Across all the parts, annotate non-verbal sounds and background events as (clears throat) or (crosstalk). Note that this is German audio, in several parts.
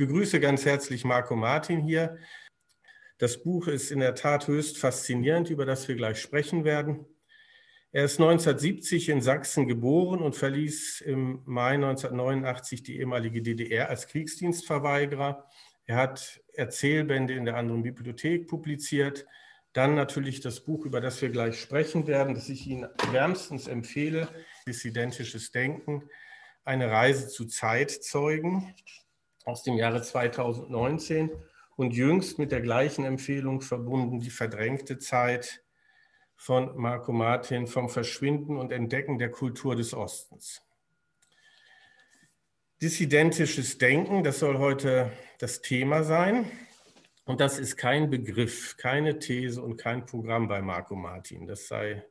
begrüße ganz herzlich Marco Martin hier. Das Buch ist in der Tat höchst faszinierend, über das wir gleich sprechen werden. Er ist 1970 in Sachsen geboren und verließ im Mai 1989 die ehemalige DDR als Kriegsdienstverweigerer. Er hat Erzählbände in der anderen Bibliothek publiziert. Dann natürlich das Buch, über das wir gleich sprechen werden, das ich Ihnen wärmstens empfehle, Dissidentisches Denken, eine Reise zu Zeitzeugen aus dem Jahre 2019 und jüngst mit der gleichen Empfehlung verbunden, die verdrängte Zeit von Marco Martin vom Verschwinden und Entdecken der Kultur des Ostens. Dissidentisches Denken, das soll heute das Thema sein. Und das ist kein Begriff, keine These und kein Programm bei Marco Martin. Das sei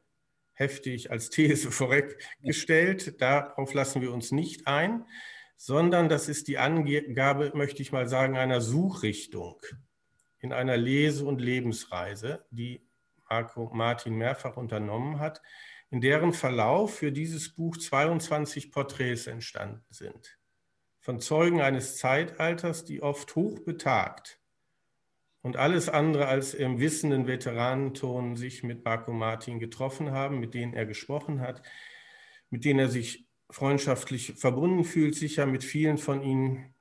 heftig als These (laughs) vorweggestellt. Darauf lassen wir uns nicht ein, sondern das ist die Angabe, möchte ich mal sagen, einer Suchrichtung in einer Lese- und Lebensreise, die Marco Martin mehrfach unternommen hat, in deren Verlauf für dieses Buch 22 Porträts entstanden sind. Von Zeugen eines Zeitalters, die oft hoch betagt und alles andere als im wissenden Veteranenton sich mit Marco Martin getroffen haben, mit denen er gesprochen hat, mit denen er sich freundschaftlich verbunden fühlt, sicher mit vielen von ihnen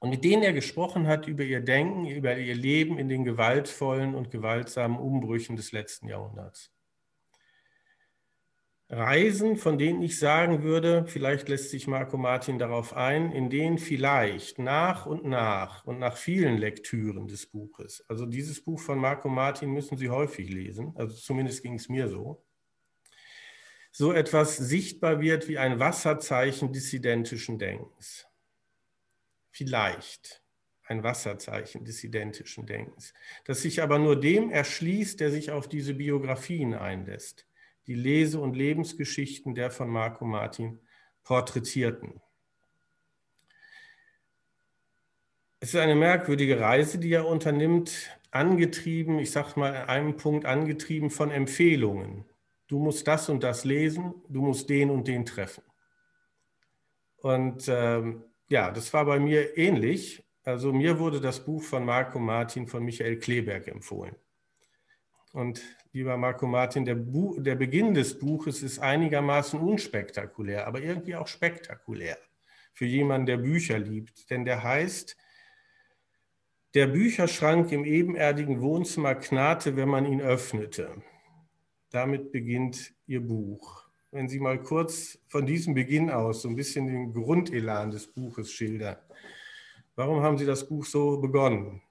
und mit denen er gesprochen hat über ihr Denken, über ihr Leben in den gewaltvollen und gewaltsamen Umbrüchen des letzten Jahrhunderts. Reisen, von denen ich sagen würde, vielleicht lässt sich Marco Martin darauf ein, in denen vielleicht nach und nach und nach vielen Lektüren des Buches, also dieses Buch von Marco Martin müssen Sie häufig lesen, also zumindest ging es mir so, so etwas sichtbar wird wie ein Wasserzeichen dissidentischen Denkens vielleicht ein Wasserzeichen des identischen Denkens, das sich aber nur dem erschließt, der sich auf diese Biografien einlässt, die Lese- und Lebensgeschichten der von Marco Martin porträtierten. Es ist eine merkwürdige Reise, die er unternimmt, angetrieben, ich sage mal an einem Punkt angetrieben von Empfehlungen. Du musst das und das lesen, du musst den und den treffen. Und ähm, ja, das war bei mir ähnlich. Also mir wurde das Buch von Marco Martin von Michael Kleberg empfohlen. Und lieber Marco Martin, der, Bu der Beginn des Buches ist einigermaßen unspektakulär, aber irgendwie auch spektakulär für jemanden, der Bücher liebt. Denn der heißt, der Bücherschrank im ebenerdigen Wohnzimmer knarrte, wenn man ihn öffnete. Damit beginnt Ihr Buch wenn Sie mal kurz von diesem Beginn aus so ein bisschen den Grundelan des Buches schildern. Warum haben Sie das Buch so begonnen?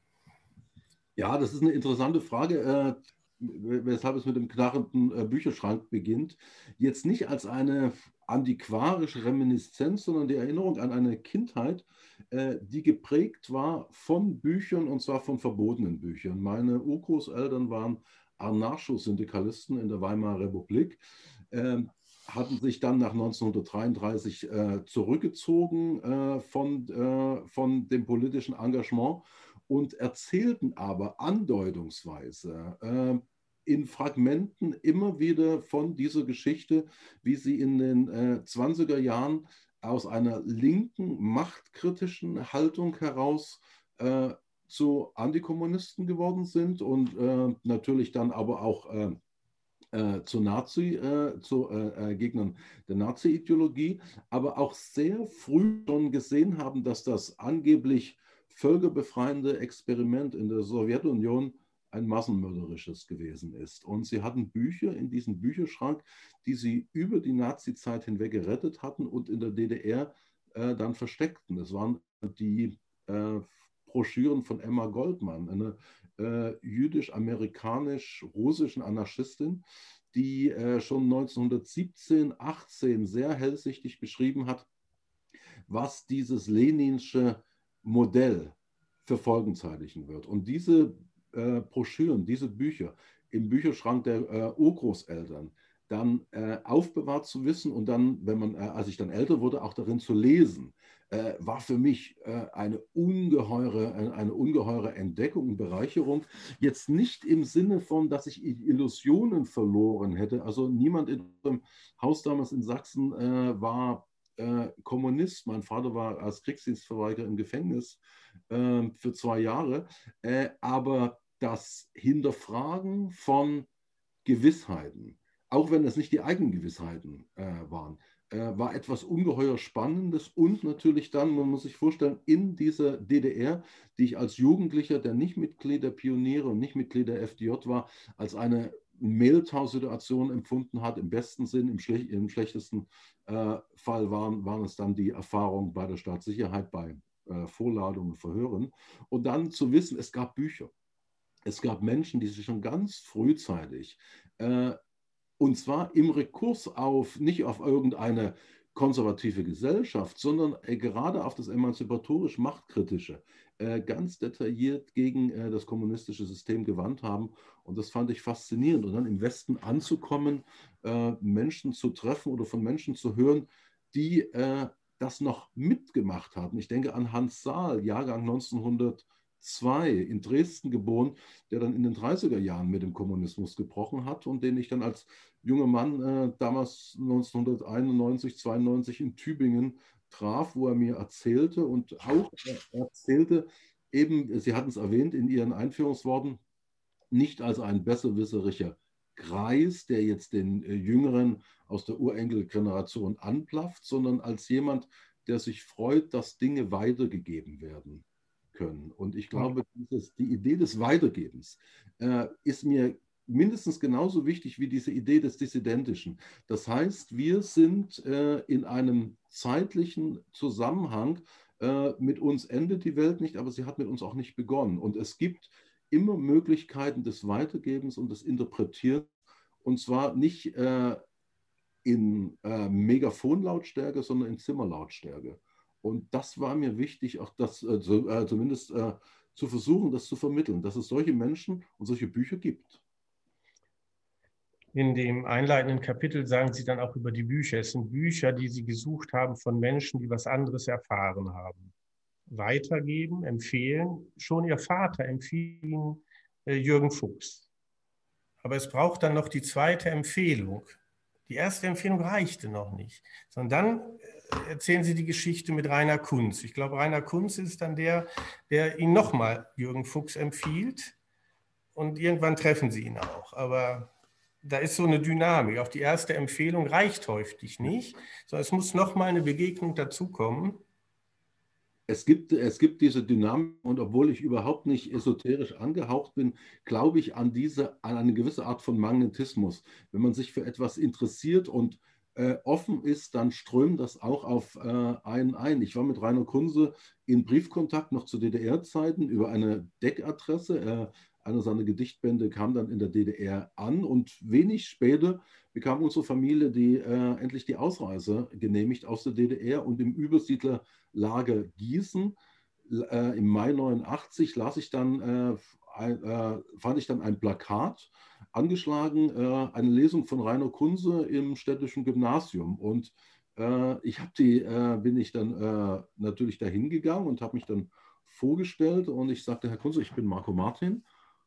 Ja, das ist eine interessante Frage, äh, weshalb es mit dem knarrenden äh, Bücherschrank beginnt. Jetzt nicht als eine antiquarische Reminiszenz, sondern die Erinnerung an eine Kindheit, äh, die geprägt war von Büchern und zwar von verbotenen Büchern. Meine Urgroßeltern waren Anarcho-Syndikalisten in der Weimarer Republik. Ähm, hatten sich dann nach 1933 äh, zurückgezogen äh, von, äh, von dem politischen Engagement und erzählten aber andeutungsweise äh, in Fragmenten immer wieder von dieser Geschichte, wie sie in den 20er äh, Jahren aus einer linken, machtkritischen Haltung heraus äh, zu Antikommunisten geworden sind und natürlich dann aber auch äh, zu Nazi, äh, zu äh, äh, Gegnern der Nazi-Ideologie, aber auch sehr früh schon gesehen haben, dass das angeblich völkerbefreiende Experiment in der Sowjetunion ein massenmörderisches gewesen ist. Und sie hatten Bücher in diesem Bücherschrank, die sie über die Nazi-Zeit hinweg gerettet hatten und in der DDR äh, dann versteckten. Das waren die äh, Broschüren von Emma Goldman, eine äh, jüdisch-amerikanisch-russischen Anarchistin, die äh, schon 1917, 18 sehr hellsichtig beschrieben hat, was dieses leninsche Modell für Folgen zeitigen wird. Und diese äh, Broschüren, diese Bücher im Bücherschrank der äh, Urgroßeltern, dann äh, aufbewahrt zu wissen und dann, wenn man, äh, als ich dann älter wurde, auch darin zu lesen, äh, war für mich äh, eine, ungeheure, äh, eine ungeheure Entdeckung und Bereicherung. Jetzt nicht im Sinne von, dass ich Illusionen verloren hätte. Also niemand in unserem Haus damals in Sachsen äh, war äh, Kommunist. Mein Vater war als Kriegsdienstverweigerer im Gefängnis äh, für zwei Jahre. Äh, aber das Hinterfragen von Gewissheiten, auch wenn es nicht die eigenen Gewissheiten äh, waren, war etwas ungeheuer Spannendes und natürlich dann, man muss sich vorstellen, in dieser DDR, die ich als Jugendlicher, der nicht Mitglied der Pioniere und nicht Mitglied der FDJ war, als eine Mehltau-Situation empfunden hat, im besten Sinn, im, schlech im schlechtesten äh, Fall waren, waren es dann die Erfahrungen bei der Staatssicherheit, bei äh, Vorladungen, Verhören. Und dann zu wissen, es gab Bücher. Es gab Menschen, die sich schon ganz frühzeitig äh, und zwar im Rekurs auf, nicht auf irgendeine konservative Gesellschaft, sondern äh, gerade auf das emanzipatorisch Machtkritische äh, ganz detailliert gegen äh, das kommunistische System gewandt haben. Und das fand ich faszinierend. Und dann im Westen anzukommen, Menschen zu treffen oder von Menschen zu hören, die das noch mitgemacht haben. Ich denke an Hans Saal, Jahrgang 1900. 2 in Dresden geboren, der dann in den 30er Jahren mit dem Kommunismus gebrochen hat und den ich dann als junger Mann äh, damals 1991, 92 in Tübingen traf, wo er mir erzählte und auch erzählte, eben, Sie hatten es erwähnt in Ihren Einführungsworten, nicht als ein besserwisserischer Kreis, der jetzt den äh, Jüngeren aus der Urenkelgeneration anplafft, sondern als jemand, der sich freut, dass Dinge weitergegeben werden können. Und ich glaube, dieses, die Idee des Weitergebens äh, ist mir mindestens genauso wichtig wie diese Idee des Dissidentischen. Das heißt, wir sind äh, in einem zeitlichen Zusammenhang. Äh, mit uns endet die Welt nicht, aber sie hat mit uns auch nicht begonnen. Und es gibt immer Möglichkeiten des Weitergebens und des Interpretierens. Und zwar nicht äh, in äh, Megafonlautstärke, sondern in Zimmerlautstärke. Und das war mir wichtig, auch das äh, zu, äh, zumindest äh, zu versuchen, das zu vermitteln, dass es solche Menschen und solche Bücher gibt. In dem einleitenden Kapitel sagen Sie dann auch über die Bücher. Es sind Bücher, die Sie gesucht haben von Menschen, die was anderes erfahren haben. Weitergeben, empfehlen. Schon Ihr Vater empfiehlt Ihnen äh, Jürgen Fuchs. Aber es braucht dann noch die zweite Empfehlung. Die erste Empfehlung reichte noch nicht, sondern dann erzählen Sie die Geschichte mit Rainer Kunz. Ich glaube, Rainer Kunz ist dann der, der Ihnen nochmal Jürgen Fuchs empfiehlt und irgendwann treffen Sie ihn auch. Aber da ist so eine Dynamik. Auch die erste Empfehlung reicht häufig nicht, sondern es muss nochmal eine Begegnung dazukommen es gibt, es gibt diese Dynamik und obwohl ich überhaupt nicht esoterisch angehaucht bin, glaube ich an diese, an eine gewisse Art von Magnetismus. Wenn man sich für etwas interessiert und äh, offen ist, dann strömt das auch auf äh, einen ein. Ich war mit Rainer Kunze in Briefkontakt noch zu DDR-Zeiten über eine Deckadresse. Äh, einer seiner Gedichtbände kam dann in der DDR an und wenig später bekam unsere Familie die, äh, endlich die Ausreise genehmigt aus der DDR und im Übersiedlerlager Gießen äh, im Mai 89 las ich dann, äh, äh, fand ich dann ein Plakat angeschlagen, äh, eine Lesung von Rainer Kunze im städtischen Gymnasium und äh, ich die, bin ich dann natürlich dahin gegangen und habe mich dann vorgestellt und ich sagte, Herr Kunze, ich bin Marco Martin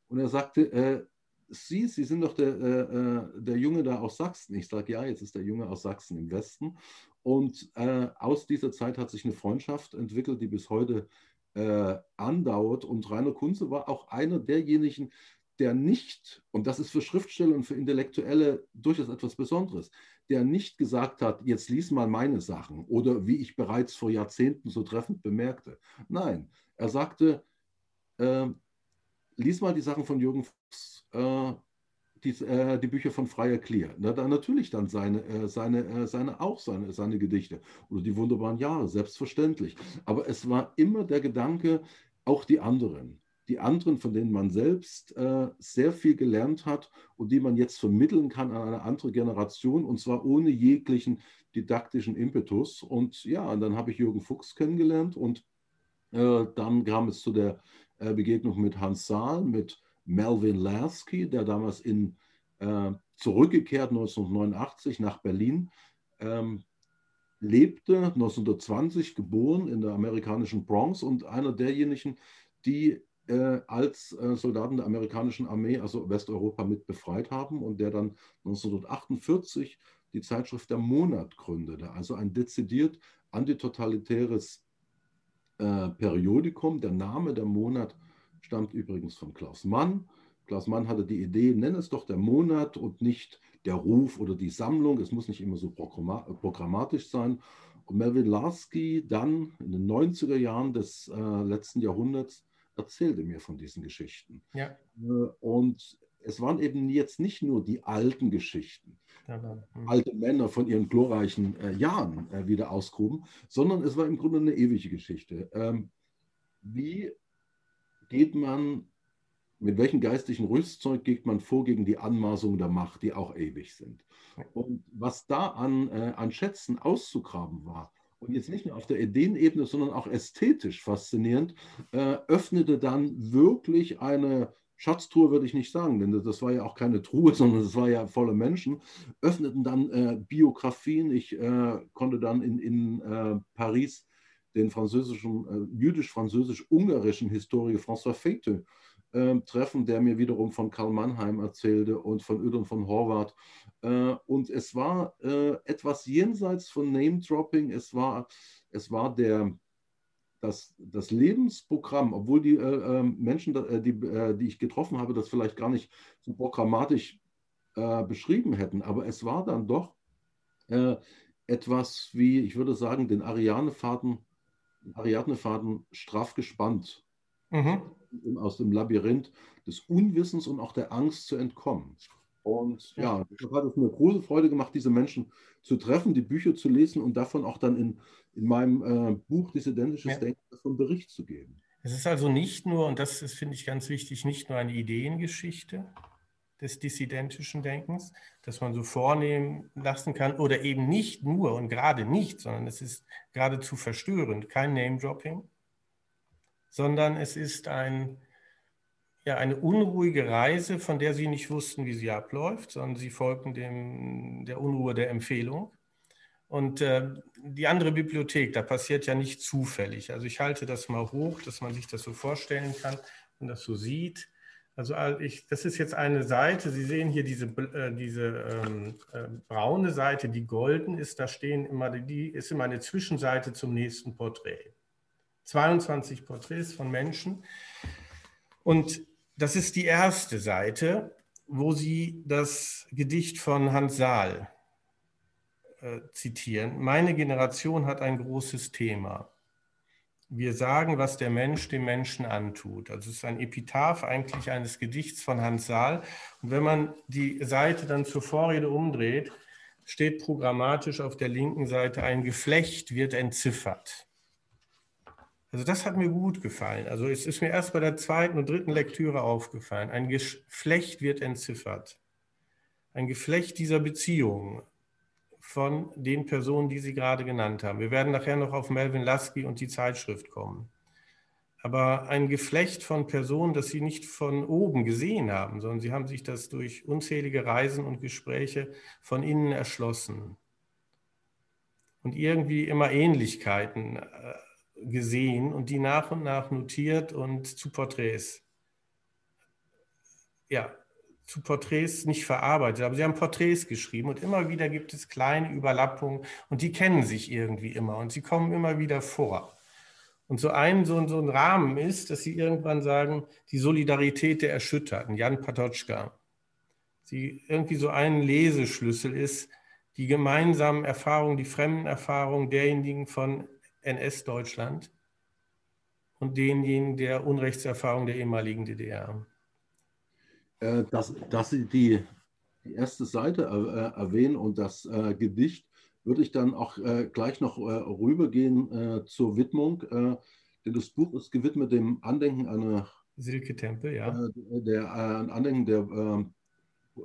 und er sagte, äh, Sie, Sie sind doch der, äh, äh, der Junge da aus Sachsen. Ich sage, ja, jetzt ist der Junge aus Sachsen im Westen. Und äh, aus dieser Zeit hat sich eine Freundschaft entwickelt, die bis heute äh, andauert. Und Rainer Kunze war auch einer derjenigen, der nicht, und das ist für Schriftsteller und für Intellektuelle durchaus etwas Besonderes, der nicht gesagt hat, jetzt lies mal meine Sachen oder wie ich bereits vor Jahrzehnten so treffend bemerkte. Nein, er sagte, äh, lies mal die Sachen von Jürgen Fuchs, äh, die, äh, die, Bücher von Freier Clear. Na, da natürlich dann seine, äh, seine, äh, seine auch seine, seine Gedichte oder die wunderbaren Jahre, selbstverständlich. Aber es war immer der Gedanke, auch die anderen. Die anderen, von denen man selbst äh, sehr viel gelernt hat und die man jetzt vermitteln kann an eine andere Generation und zwar ohne jeglichen didaktischen Impetus. Und ja, und dann habe ich Jürgen Fuchs kennengelernt und äh, dann kam es zu der äh, Begegnung mit Hans Saal, mit Melvin Lasky, der damals in, äh, zurückgekehrt 1989 nach Berlin ähm, lebte, 1920 geboren in der amerikanischen Bronx und einer derjenigen, die äh, als äh, Soldaten der amerikanischen Armee, also Westeuropa, mit befreit haben und der dann 1948 die Zeitschrift Der Monat gründete, also ein dezidiert antitotalitäres äh, Periodikum. Der Name Der Monat stammt übrigens von Klaus Mann. Klaus Mann hatte die Idee, nenn es doch der Monat und nicht der Ruf oder die Sammlung. Es muss nicht immer so programmatisch sein. Und Melvin Larsky dann in den 90er Jahren des äh, letzten Jahrhunderts erzählte mir von diesen Geschichten. Ja. Äh, und es waren eben jetzt nicht nur die alten Geschichten, ja, hm. alte Männer von ihren glorreichen äh, Jahren äh, wieder ausgruben, sondern es war im Grunde eine ewige Geschichte. Ähm, wie geht man mit welchem geistlichen Rüstzeug geht man vor gegen die Anmaßungen der Macht, die auch ewig sind? Und was da an, äh, an Schätzen auszugraben war, und jetzt nicht nur auf der Ideenebene, sondern auch ästhetisch faszinierend, äh, öffnete dann wirklich eine Schatztruhe, würde ich nicht sagen, denn das war ja auch keine Truhe, (laughs) sondern es war ja voller Menschen, öffneten dann äh, Biografien. Ich äh, konnte dann in, in äh, Paris den französischen, äh, jüdisch-französisch-ungarischen Historiker François Feite äh, treffen, der mir wiederum von Karl Mannheim erzählte und von Ödon von Horvath. Äh, und es war äh, etwas jenseits von Name-Dropping. Es war, es war der, das, das Lebensprogramm, obwohl die äh, ähm, Menschen, die, die ich getroffen habe, das vielleicht gar nicht so programmatisch beschrieben hätten, aber es war dann doch etwas wie, ich würde sagen, den Arianefaden, Ariadnefaden straff gespannt. Mhm aus dem Labyrinth des Unwissens und auch der Angst zu entkommen. Und ja, deshalb hat es mir große Freude gemacht, diese Menschen zu treffen, die Bücher zu lesen und davon auch dann in, in meinem äh, Buch Dissidentisches ja. Denken davon Bericht zu geben. Es ist also nicht nur, und das ist, finde ich, ganz wichtig, nicht nur eine Ideengeschichte des dissidentischen Denkens, das man so vornehmen lassen kann, oder eben nicht nur und gerade nicht, sondern es ist geradezu verstörend, kein Name-Dropping, sondern es ist ein, ja, eine unruhige Reise, von der sie nicht wussten, wie sie abläuft, sondern sie folgten dem, der Unruhe der Empfehlung. Und äh, die andere Bibliothek, da passiert ja nicht zufällig. Also ich halte das mal hoch, dass man sich das so vorstellen kann und das so sieht. Also ich, das ist jetzt eine Seite, Sie sehen hier diese, äh, diese ähm, äh, braune Seite, die golden ist, da stehen immer, die ist immer eine Zwischenseite zum nächsten Porträt. 22 Porträts von Menschen. Und das ist die erste Seite, wo Sie das Gedicht von Hans Saal äh, zitieren. Meine Generation hat ein großes Thema. Wir sagen, was der Mensch dem Menschen antut. Also es ist ein Epitaph eigentlich eines Gedichts von Hans Saal. Und wenn man die Seite dann zur Vorrede umdreht, steht programmatisch auf der linken Seite, ein Geflecht wird entziffert. Also das hat mir gut gefallen. Also es ist mir erst bei der zweiten und dritten Lektüre aufgefallen. Ein Geflecht wird entziffert. Ein Geflecht dieser Beziehungen von den Personen, die Sie gerade genannt haben. Wir werden nachher noch auf Melvin Lasky und die Zeitschrift kommen. Aber ein Geflecht von Personen, das Sie nicht von oben gesehen haben, sondern Sie haben sich das durch unzählige Reisen und Gespräche von innen erschlossen. Und irgendwie immer Ähnlichkeiten äh, gesehen und die nach und nach notiert und zu Porträts, ja, zu Porträts nicht verarbeitet, aber sie haben Porträts geschrieben und immer wieder gibt es kleine Überlappungen und die kennen sich irgendwie immer und sie kommen immer wieder vor. Und so ein, so, so ein Rahmen ist, dass sie irgendwann sagen, die Solidarität der Erschütterten, Jan Patoczka. Sie irgendwie so ein Leseschlüssel ist, die gemeinsamen Erfahrungen, die fremden Erfahrungen derjenigen von NS-Deutschland und denjenigen der Unrechtserfahrung der ehemaligen DDR? Äh, dass, dass Sie die, die erste Seite äh, erwähnen und das äh, Gedicht, würde ich dann auch äh, gleich noch rübergehen zur Widmung. denn das Buch ist gewidmet dem Andenken einer Silke Tempel, ja. der Andenken der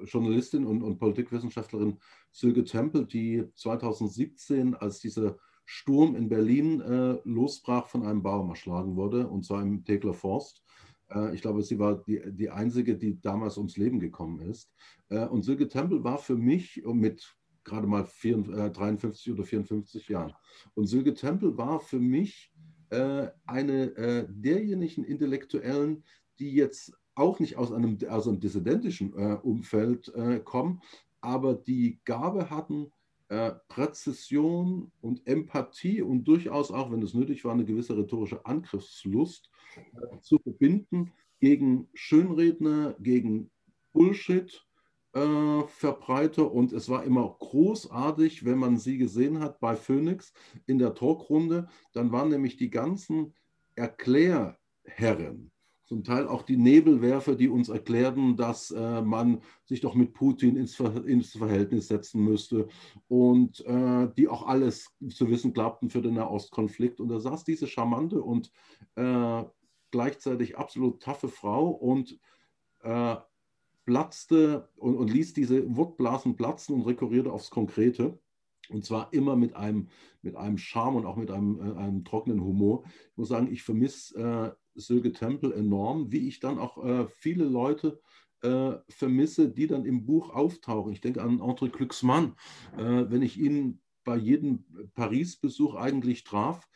Journalistin und, und Politikwissenschaftlerin Silke Tempel, die 2017, als diese Sturm in Berlin äh, losbrach, von einem Baum erschlagen wurde, und zwar im Tegler Forst. Äh, ich glaube, sie war die, die einzige, die damals ums Leben gekommen ist. Äh, und Silke Tempel war für mich mit gerade mal 54, 53 äh, oder 54 Jahren. Und Silke Tempel war für mich äh, eine äh, derjenigen Intellektuellen, die jetzt auch nicht aus einem, aus einem dissidentischen Umfeld kommen, aber die Gabe hatten, äh, Präzision und Empathie und durchaus auch, wenn es nötig war, eine gewisse rhetorische Angriffslust äh, zu verbinden gegen Schönredner, gegen Bullshit. Äh, und es war immer großartig, wenn man sie gesehen hat bei Phoenix in der Talkrunde. Dann waren nämlich die ganzen Erklärherren, zum Teil auch die Nebelwerfer, die uns erklärten, dass äh, man sich doch mit Putin ins, Ver ins Verhältnis setzen müsste und äh, die auch alles zu wissen glaubten für den Nahostkonflikt. Und da saß diese charmante und äh, gleichzeitig absolut taffe Frau und äh, platzte und, und ließ diese Wortblasen platzen und rekurrierte aufs Konkrete. Und zwar immer mit einem, mit einem Charme und auch mit einem, äh, einem trockenen Humor. Ich muss sagen, ich vermisse Sölge Tempel enorm, wie ich dann auch äh, viele Leute äh, vermisse, die dann im Buch auftauchen. Ich denke an André Glücksmann. Äh, wenn ich ihn bei jedem Paris-Besuch eigentlich traf,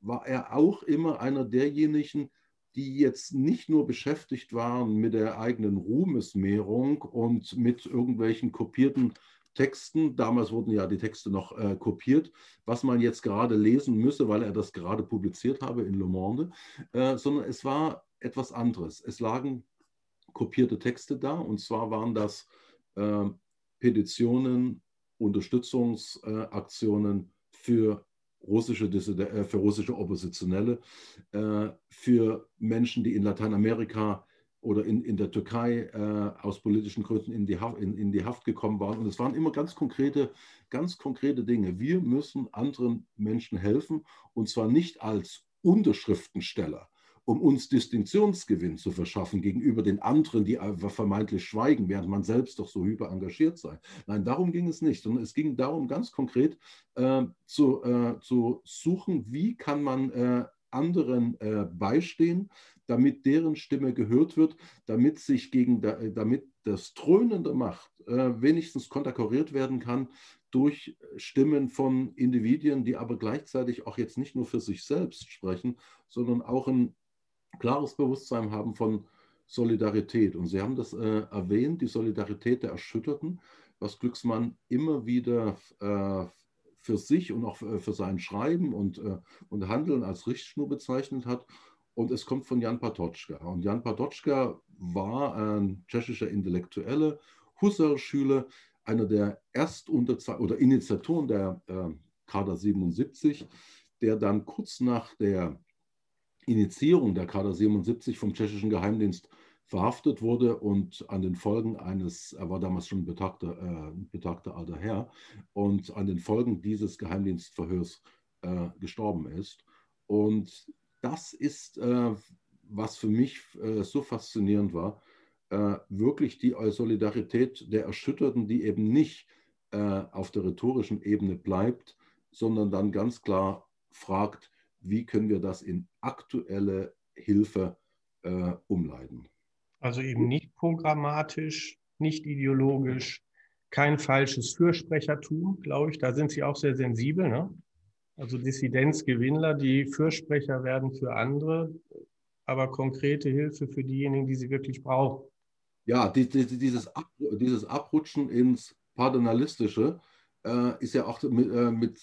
war er auch immer einer derjenigen, die jetzt nicht nur beschäftigt waren mit der eigenen Ruhmesmehrung und mit irgendwelchen kopierten Texten, damals wurden ja die Texte noch äh, kopiert, was man jetzt gerade lesen müsse, weil er das gerade publiziert habe in Le Monde, äh, sondern es war etwas anderes. Es lagen kopierte Texte da und zwar waren das äh, Petitionen, Unterstützungsaktionen für russische, äh, für russische Oppositionelle, äh, für Menschen, die in Lateinamerika oder in, in der Türkei äh, aus politischen Gründen in die, Haft, in, in die Haft gekommen waren. Und es waren immer ganz konkrete, ganz konkrete Dinge. Wir müssen anderen Menschen helfen und zwar nicht als Unterschriftensteller, um uns Distinktionsgewinn zu verschaffen gegenüber den anderen, die vermeintlich schweigen, während man selbst doch so hyper engagiert sei. Nein, darum ging es nicht, sondern es ging darum, ganz konkret äh, zu, äh, zu suchen, wie kann man äh, anderen äh, beistehen, damit deren Stimme gehört wird, damit sich gegen damit das Dröhnen der Macht äh, wenigstens konterkariert werden kann durch Stimmen von Individuen, die aber gleichzeitig auch jetzt nicht nur für sich selbst sprechen, sondern auch ein klares Bewusstsein haben von Solidarität. Und Sie haben das äh, erwähnt, die Solidarität der Erschütterten, was Glücksmann immer wieder äh, für sich und auch für sein Schreiben und, äh, und Handeln als Richtschnur bezeichnet hat. Und es kommt von Jan Patočka. Und Jan Patočka war ein tschechischer Intellektuelle, Husserl-Schüler, einer der Erstunterzeichner oder Initiatoren der äh, Kader 77, der dann kurz nach der Initiierung der Kader 77 vom tschechischen Geheimdienst verhaftet wurde und an den Folgen eines, er war damals schon ein betagter, äh, betagter alter Herr, und an den Folgen dieses Geheimdienstverhörs äh, gestorben ist. Und das ist, äh, was für mich äh, so faszinierend war, äh, wirklich die Solidarität der Erschütterten, die eben nicht äh, auf der rhetorischen Ebene bleibt, sondern dann ganz klar fragt, wie können wir das in aktuelle Hilfe umleiten. Also eben nicht programmatisch, nicht ideologisch, kein falsches Fürsprechertum, glaube ich. Da sind Sie auch sehr sensibel. Ne? Also Dissidenzgewinnler, die Fürsprecher werden für andere, aber konkrete Hilfe für diejenigen, die sie wirklich brauchen. Ja, die, die, dieses, Ab, dieses Abrutschen ins Paternalistische äh, ist ja auch mit, äh, mit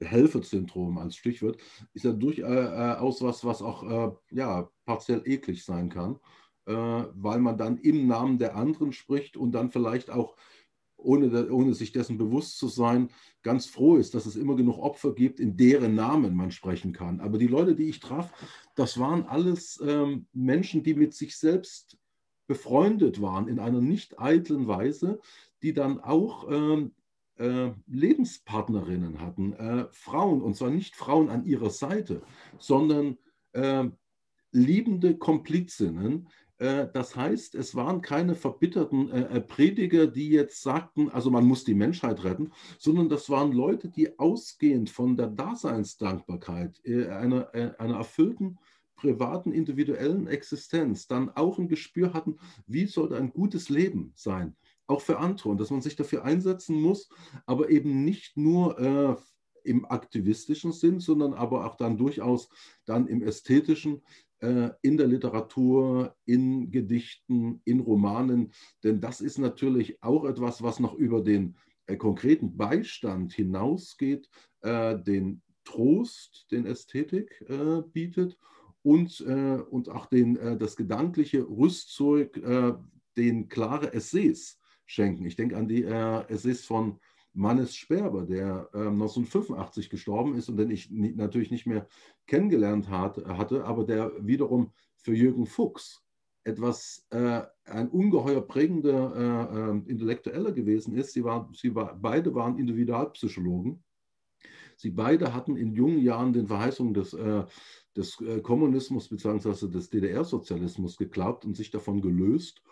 Helfersyndrom als Stichwort, ist ja durchaus was, was auch äh, ja, partiell eklig sein kann. Äh, weil man dann im Namen der anderen spricht und dann vielleicht auch, ohne, ohne sich dessen bewusst zu sein, ganz froh ist, dass es immer genug Opfer gibt, in deren Namen man sprechen kann. Aber die Leute, die ich traf, das waren alles ähm, Menschen, die mit sich selbst befreundet waren in einer nicht eitlen Weise, die dann auch ähm, äh, Lebenspartnerinnen hatten, äh, Frauen, und zwar nicht Frauen an ihrer Seite, sondern äh, liebende Komplizinnen, das heißt, es waren keine verbitterten äh, äh, Prediger, die jetzt sagten, also man muss die Menschheit retten, sondern das waren Leute, die ausgehend von der Daseinsdankbarkeit, einer, einer erfüllten privaten, individuellen Existenz dann auch ein Gespür hatten, wie sollte ein gutes Leben sein, auch für und dass man sich dafür einsetzen muss, aber eben nicht nur äh, im aktivistischen Sinn, sondern aber auch dann durchaus dann im ästhetischen, äh, in der Literatur, in Gedichten, in Romanen. Denn das ist natürlich auch etwas, was noch über den äh, konkreten Beistand hinausgeht, äh, den Trost, den Ästhetik bietet und, und auch den, das gedankliche Rüstzeug, den klare Essays schenken. Ich denke an die Essays von Mannes Sperber, der äh, 1985 gestorben ist und den ich nie, natürlich nicht mehr kennengelernt hat, hatte, aber der wiederum für Jürgen Fuchs etwas, äh, ein ungeheuer prägender äh, ähm, Intellektueller gewesen ist. Sie, war, sie war, beide waren Individualpsychologen. Sie beide hatten in jungen Jahren den Verheißungen des, äh, des äh, Kommunismus bzw. des DDR-Sozialismus geglaubt und sich davon gelöst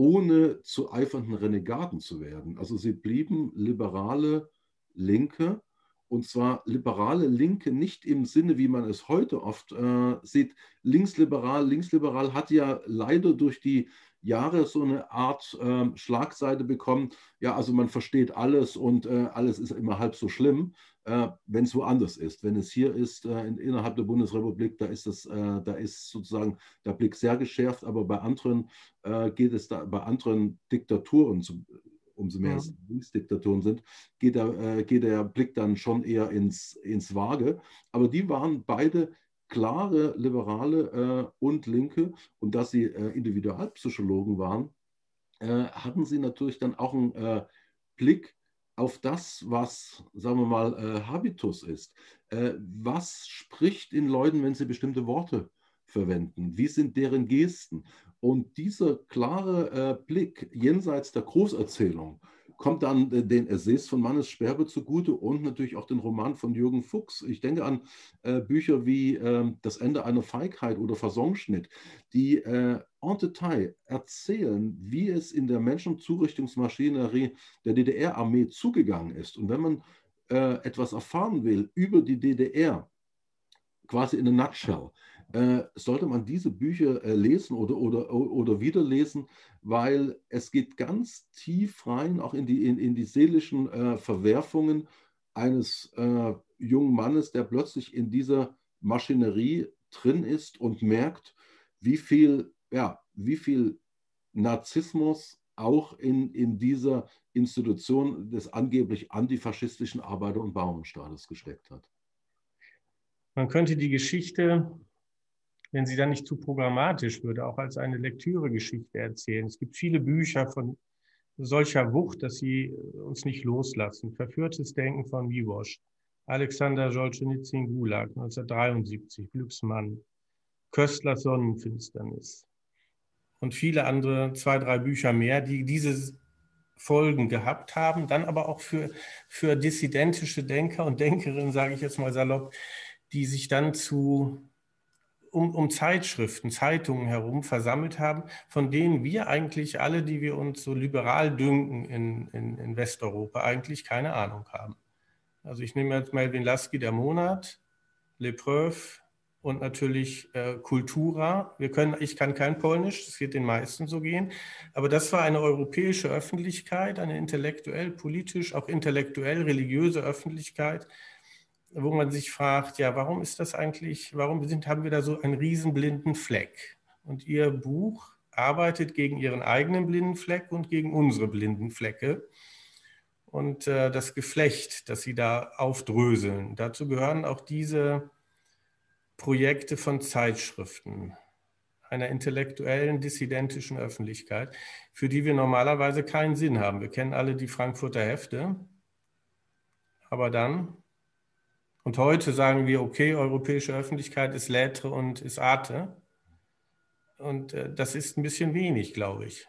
ohne zu eifernden Renegaten zu werden. Also sie blieben liberale Linke und zwar liberale Linke nicht im Sinne, wie man es heute oft äh, sieht. Linksliberal, linksliberal hat ja leider durch die Jahre so eine Art äh, Schlagseite bekommen. Ja, also man versteht alles und äh, alles ist immer halb so schlimm, wenn es woanders ist. Wenn es hier ist, äh, in, innerhalb der Bundesrepublik, da ist, das, äh, da ist sozusagen der Blick sehr geschärft, aber bei anderen äh, geht es da, bei anderen Diktaturen, umso mehr es Linksdiktaturen sind, geht der, geht der Blick dann schon eher ins, ins Vage. Aber die waren beide klare Liberale äh, und Linke und dass sie äh, Individualpsychologen waren, äh, hatten sie natürlich dann auch einen äh, Blick auf das, was, sagen wir mal, äh, Habitus ist. Äh, was spricht in Leuten, wenn sie bestimmte Worte verwenden? Wie sind deren Gesten? Und dieser klare Blick jenseits der Großerzählung, kommt dann äh, den Essays von Mannes Sperbe zugute und natürlich auch den Roman von Jürgen Fuchs. Ich denke an äh, Bücher wie äh, Das Ende einer Feigheit oder Versongschnitt, die äh, en Detail erzählen, wie es in der Menschenzurichtungsmaschinerie der DDR-Armee zugegangen ist. Und wenn man äh, etwas erfahren will über die DDR, quasi in a nutshell, äh, sollte man diese Bücher äh, lesen oder, oder, oder wieder weil es geht ganz tief rein, auch in die, in, in die seelischen äh, Verwerfungen eines äh, jungen Mannes, der plötzlich in dieser Maschinerie drin ist und merkt, wie viel, ja, wie viel Narzissmus auch in, in dieser Institution des angeblich antifaschistischen Arbeiter- und Bauernstaates gesteckt hat. Man könnte die Geschichte wenn sie dann nicht zu programmatisch würde, auch als eine Lektüregeschichte erzählen. Es gibt viele Bücher von solcher Wucht, dass sie uns nicht loslassen. Verführtes Denken von Miwosch, Alexander Solzhenitsyn Gulag, 1973, Glücksmann, Köstler Sonnenfinsternis und viele andere, zwei, drei Bücher mehr, die diese Folgen gehabt haben, dann aber auch für, für dissidentische Denker und Denkerinnen, sage ich jetzt mal salopp, die sich dann zu um, um Zeitschriften, Zeitungen herum versammelt haben, von denen wir eigentlich alle, die wir uns so liberal dünken in, in, in Westeuropa, eigentlich keine Ahnung haben. Also ich nehme jetzt Melvin Lasky, der Monat, L'Epreuve und natürlich äh, Kultura. Wir können, ich kann kein Polnisch, das wird den meisten so gehen, aber das war eine europäische Öffentlichkeit, eine intellektuell, politisch, auch intellektuell religiöse Öffentlichkeit, wo man sich fragt, ja, warum ist das eigentlich, warum sind, haben wir da so einen riesen blinden Fleck? Und Ihr Buch arbeitet gegen Ihren eigenen blinden Fleck und gegen unsere blinden Flecke. Und äh, das Geflecht, das Sie da aufdröseln, dazu gehören auch diese Projekte von Zeitschriften, einer intellektuellen, dissidentischen Öffentlichkeit, für die wir normalerweise keinen Sinn haben. Wir kennen alle die Frankfurter Hefte, aber dann und heute sagen wir, okay, europäische Öffentlichkeit ist Lettre und ist Arte. Und äh, das ist ein bisschen wenig, glaube ich.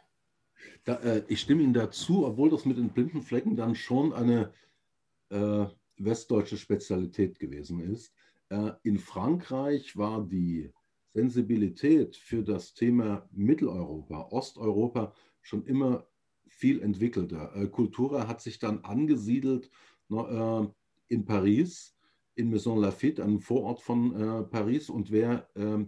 Da, äh, ich stimme Ihnen dazu, obwohl das mit den blinden Flecken dann schon eine äh, westdeutsche Spezialität gewesen ist. Äh, in Frankreich war die Sensibilität für das Thema Mitteleuropa, Osteuropa schon immer viel entwickelter. Äh, Kultura hat sich dann angesiedelt äh, in Paris in Maison Lafitte, einem Vorort von äh, Paris. Und wer äh,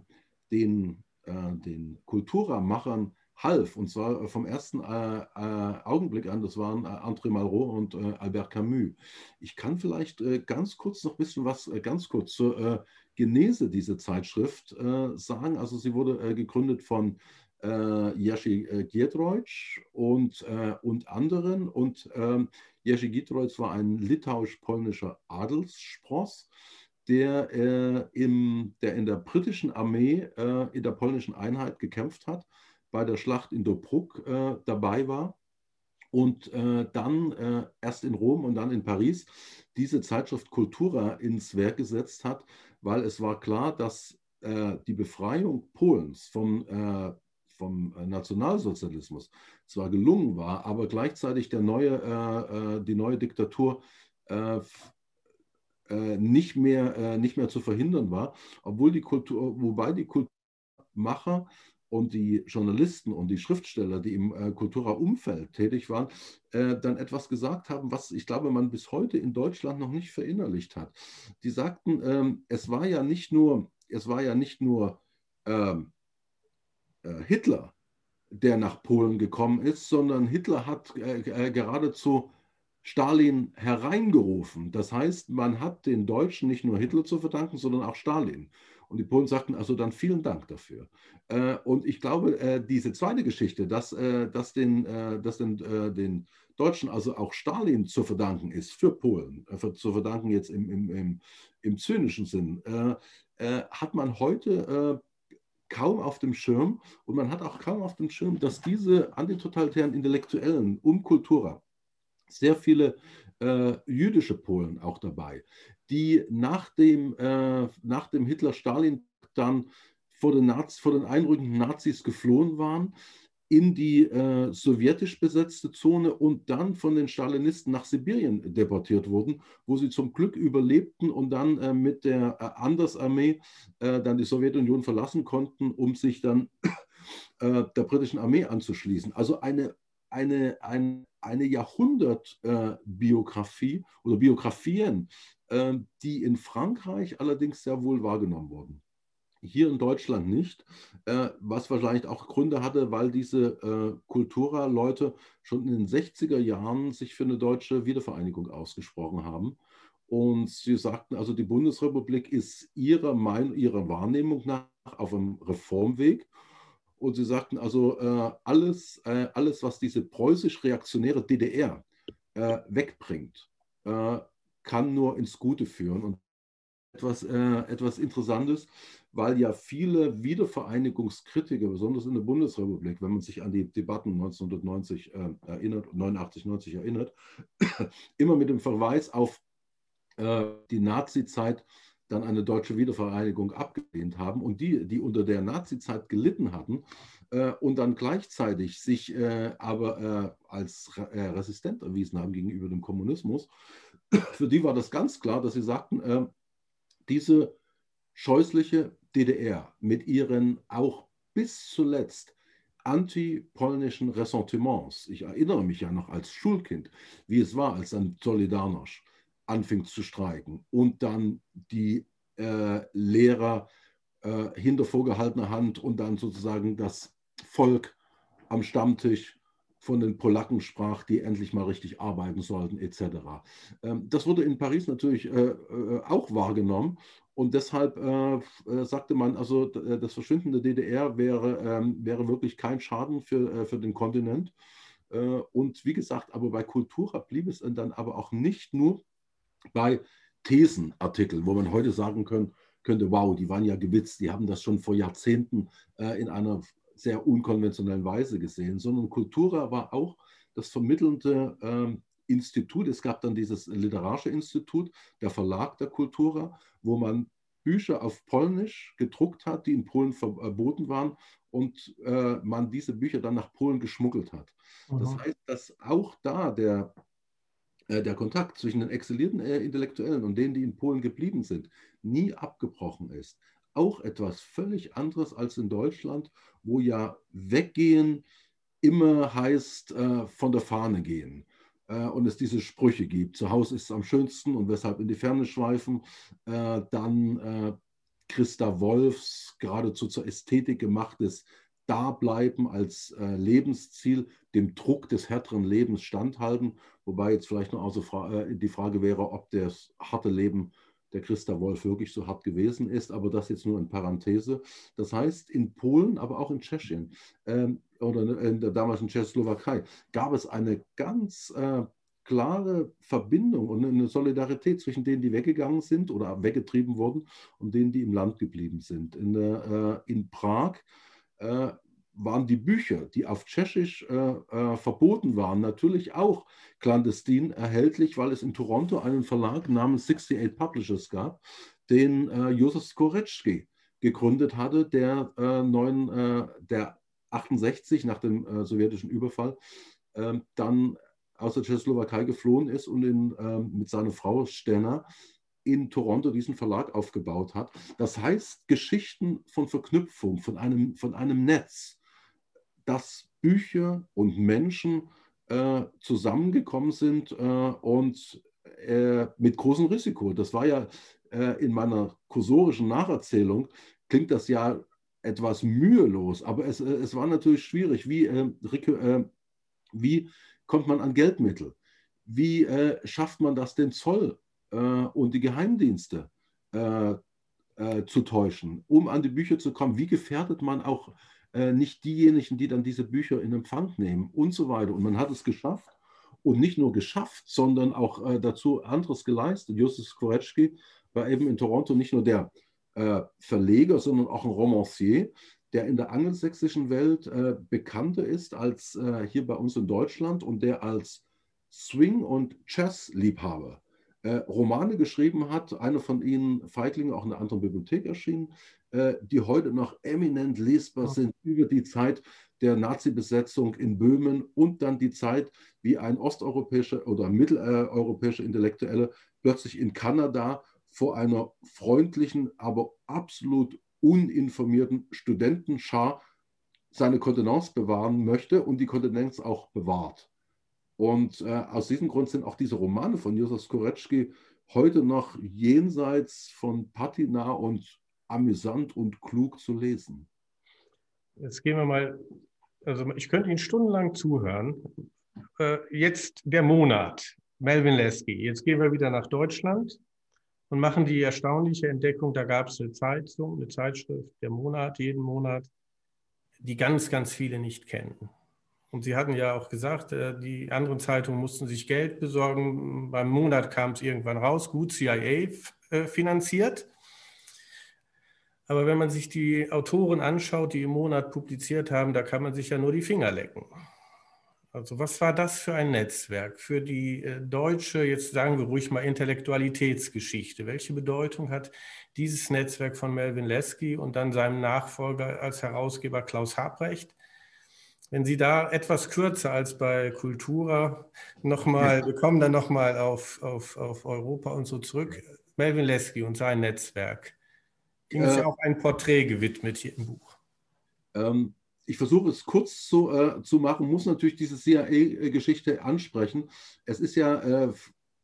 den, äh, den Kulturmachern half, und zwar vom ersten äh, äh, Augenblick an, das waren äh, André Malraux und Albert Camus. Ich kann vielleicht ganz kurz noch ein bisschen was, ganz kurz zur Genese dieser Zeitschrift äh, sagen. Also sie wurde äh, gegründet von äh, Jerzy äh, Giedroyc und, äh, und anderen. Und äh, Jerzy Giedroyc war ein litauisch-polnischer Adelsspross, der, äh, im, der in der britischen Armee äh, in der polnischen Einheit gekämpft hat, bei der Schlacht in Dobruk äh, dabei war. Und äh, dann äh, erst in Rom und dann in Paris diese Zeitschrift Cultura ins Werk gesetzt hat, weil es war klar, dass äh, die Befreiung Polens vom, äh, vom Nationalsozialismus zwar gelungen war, aber gleichzeitig der neue, äh, die neue Diktatur nicht, mehr, nicht mehr zu verhindern war, obwohl die Kultur, wobei die Kulturmacher und die Journalisten und die Schriftsteller, die im äh, Kultura-Umfeld tätig waren, äh, dann etwas gesagt haben, was ich glaube, man bis heute in Deutschland noch nicht verinnerlicht hat. Die sagten, ähm, es war ja nicht nur, es war ja nicht nur ähm, äh, Hitler, der nach Polen gekommen ist, sondern Hitler hat äh, äh, geradezu Stalin hereingerufen. Das heißt, man hat den Deutschen nicht nur Hitler zu verdanken, sondern auch Stalin. Und die Polen sagten also dann vielen Dank dafür. Äh, und ich glaube, äh, diese zweite Geschichte, dass, äh, dass, den, dass den, den Deutschen also auch Stalin zu verdanken ist für Polen, zu verdanken jetzt im, im, im, im zynischen Sinn, hat man heute kaum auf dem Schirm. Und man hat auch kaum auf dem Schirm, dass diese antitotalitären Intellektuellen um Kultura, sehr viele äh, jüdische Polen auch dabei, die nach dem, äh, nach dem Hitler-Stalin dann vor den, Naz vor den einrückenden Nazis geflohen waren in die äh, sowjetisch besetzte Zone und dann von den Stalinisten nach Sibirien deportiert wurden, wo sie zum Glück überlebten und dann äh, mit der äh, Andersarmee äh, dann die Sowjetunion verlassen konnten, um sich dann äh, der britischen Armee anzuschließen. Also eine, eine, ein, eine Jahrhundertbiografie oder Biografien ähm, die in Frankreich allerdings sehr wohl wahrgenommen wurden. Hier in Deutschland nicht, äh, was wahrscheinlich auch Gründe hatte, weil diese äh, Kultura-Leute schon in den 60er Jahren sich für eine deutsche Wiedervereinigung ausgesprochen haben. Und sie sagten, also die Bundesrepublik ist ihrer, Meinung, ihrer Wahrnehmung nach auf einem Reformweg. Und sie sagten also, äh, alles, alles, was diese preußisch-reaktionäre DDR wegbringt, kann nur ins Gute führen. Und etwas, äh, etwas Interessantes, weil ja viele Wiedervereinigungskritiker, besonders in der Bundesrepublik, wenn man sich an die Debatten 1990 äh, erinnert, 89, 90 erinnert, (coughs) immer mit dem Verweis auf äh, die Nazi-Zeit dann eine deutsche Wiedervereinigung abgelehnt haben und die, die unter der Nazi-Zeit gelitten hatten äh, und dann gleichzeitig sich äh, aber äh, als äh, resistent erwiesen haben gegenüber dem Kommunismus, (clears throat) für die war das ganz klar, dass sie sagten, äh, diese scheußliche DDR mit ihren auch bis zuletzt antipolnischen Ressentiments. Ich erinnere mich ja noch als Schulkind, wie es war, als dann Solidarność anfing zu streiken und dann die äh, Lehrer äh, hinter vorgehaltener Hand und dann sozusagen das Volk am Stammtisch von den Polacken sprach, die endlich mal richtig arbeiten sollten, etc. Ähm, das wurde in Paris natürlich äh, äh, auch wahrgenommen und deshalb äh, sagte man, also das Verschwinden der DDR wäre, ähm, wäre wirklich kein Schaden für, für den Kontinent. Und wie gesagt, aber bei Kultura blieb es dann aber auch nicht nur bei Thesenartikeln, wo man heute sagen können, könnte, wow, die waren ja gewitzt, die haben das schon vor Jahrzehnten in einer sehr unkonventionellen Weise gesehen, sondern Kultura war auch das vermittelnde äh, Institut. Es gab dann dieses literarische Institut, der Verlag der Kultura, wo man Bücher auf Polnisch gedruckt hat, die in Polen verboten waren und äh, man diese Bücher dann nach Polen geschmuggelt hat. Mhm. Das heißt, dass auch da der, äh, der Kontakt zwischen den exilierten äh, Intellektuellen und denen, die in Polen geblieben sind, nie abgebrochen ist auch etwas völlig anderes als in Deutschland, wo ja weggehen immer heißt äh, von der Fahne gehen. Äh, und es diese Sprüche gibt. Zu Hause ist es am schönsten und weshalb in die Ferne schweifen. Äh, dann äh, Christa Wolfs geradezu zur Ästhetik gemachtes Dableiben als äh, Lebensziel, dem Druck des härteren Lebens standhalten. Wobei jetzt vielleicht noch also die Frage wäre, ob das harte Leben der Christa Wolf wirklich so hart gewesen ist, aber das jetzt nur in Parenthese. Das heißt, in Polen, aber auch in Tschechien ähm, oder in der damaligen Tschechoslowakei gab es eine ganz äh, klare Verbindung und eine Solidarität zwischen denen, die weggegangen sind oder weggetrieben wurden und denen, die im Land geblieben sind. In, äh, in Prag äh, waren die Bücher, die auf Tschechisch äh, äh, verboten waren, natürlich auch clandestin erhältlich, weil es in Toronto einen Verlag namens 68 Publishers gab, den äh, Josef Skorecki gegründet hatte, der, äh, neun, äh, der 68 nach dem äh, sowjetischen Überfall ähm, dann aus der Tschechoslowakei geflohen ist und in, ähm, mit seiner Frau Stenner in Toronto diesen Verlag aufgebaut hat. Das heißt, Geschichten von Verknüpfung, von einem, von einem Netz, dass Bücher und Menschen äh, zusammengekommen sind äh, und äh, mit großem Risiko. Das war ja äh, in meiner kursorischen Nacherzählung, klingt das ja etwas mühelos, aber es, äh, es war natürlich schwierig. Wie, äh, wie kommt man an Geldmittel? Wie schafft man das, den Zoll und die Geheimdienste zu täuschen, um an die Bücher zu kommen? Wie gefährdet man auch nicht diejenigen, die dann diese Bücher in Empfang nehmen und so weiter. Und man hat es geschafft und nicht nur geschafft, sondern auch äh, dazu anderes geleistet. Justus Skorecki war eben in Toronto nicht nur der äh, Verleger, sondern auch ein Romancier, der in der angelsächsischen Welt äh, bekannter ist als äh, hier bei uns in Deutschland und der als Swing- und Jazz-Liebhaber äh, Romane geschrieben hat. Einer von ihnen, Feiglinge, auch in einer anderen Bibliothek erschienen, äh, die heute noch eminent lesbar sind über die Zeit der Nazi-Besetzung in Böhmen und dann die Zeit, wie ein osteuropäischer oder mitteleuropäischer Intellektuelle plötzlich in Kanada vor einer freundlichen, aber absolut uninformierten Studentenschar seine Kontenance bewahren möchte und die Kontenance auch bewahrt. Und äh, aus diesem Grund sind auch diese Romane von Josef Skorecki heute noch jenseits von Patina und amüsant und klug zu lesen. Jetzt gehen wir mal, also ich könnte Ihnen stundenlang zuhören. Äh, jetzt der Monat, Melvin Lesky. Jetzt gehen wir wieder nach Deutschland und machen die erstaunliche Entdeckung, da gab es eine Zeitung, eine Zeitschrift, der Monat, jeden Monat, die ganz, ganz viele nicht kennen. Und Sie hatten ja auch gesagt, äh, die anderen Zeitungen mussten sich Geld besorgen. Beim Monat kam es irgendwann raus, gut CIA äh, finanziert. Aber wenn man sich die Autoren anschaut, die im Monat publiziert haben, da kann man sich ja nur die Finger lecken. Also was war das für ein Netzwerk für die äh, deutsche, jetzt sagen wir ruhig mal Intellektualitätsgeschichte? Welche Bedeutung hat dieses Netzwerk von Melvin Lesky und dann seinem Nachfolger als Herausgeber Klaus Habrecht? Wenn Sie da etwas kürzer als bei Kultura nochmal, wir kommen dann nochmal auf, auf, auf Europa und so zurück. Melvin Lesky und sein Netzwerk. Ihm ist äh, ja auch ein Porträt gewidmet hier im Buch. Ähm, ich versuche es kurz zu, äh, zu machen, muss natürlich diese CIA-Geschichte ansprechen. Es ist ja äh,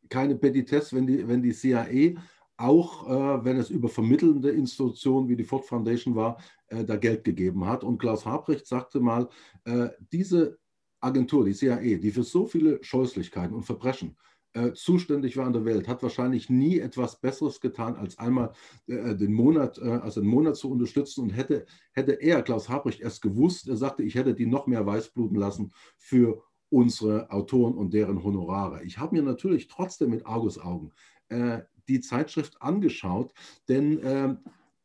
keine Petitesse, wenn die, wenn die CIA auch äh, wenn es über vermittelnde Institutionen wie die Ford Foundation war, äh, da Geld gegeben hat. Und Klaus Habrecht sagte mal, äh, diese Agentur, die CIA, die für so viele Scheußlichkeiten und Verbrechen äh, zuständig war in der Welt, hat wahrscheinlich nie etwas Besseres getan, als einmal äh, den Monat, äh, also einen Monat zu unterstützen. Und hätte, hätte er, Klaus Habrecht, erst gewusst, er sagte, ich hätte die noch mehr weißbluten lassen für unsere Autoren und deren Honorare. Ich habe mir natürlich trotzdem mit Argusaugen äh, die Zeitschrift angeschaut, denn äh,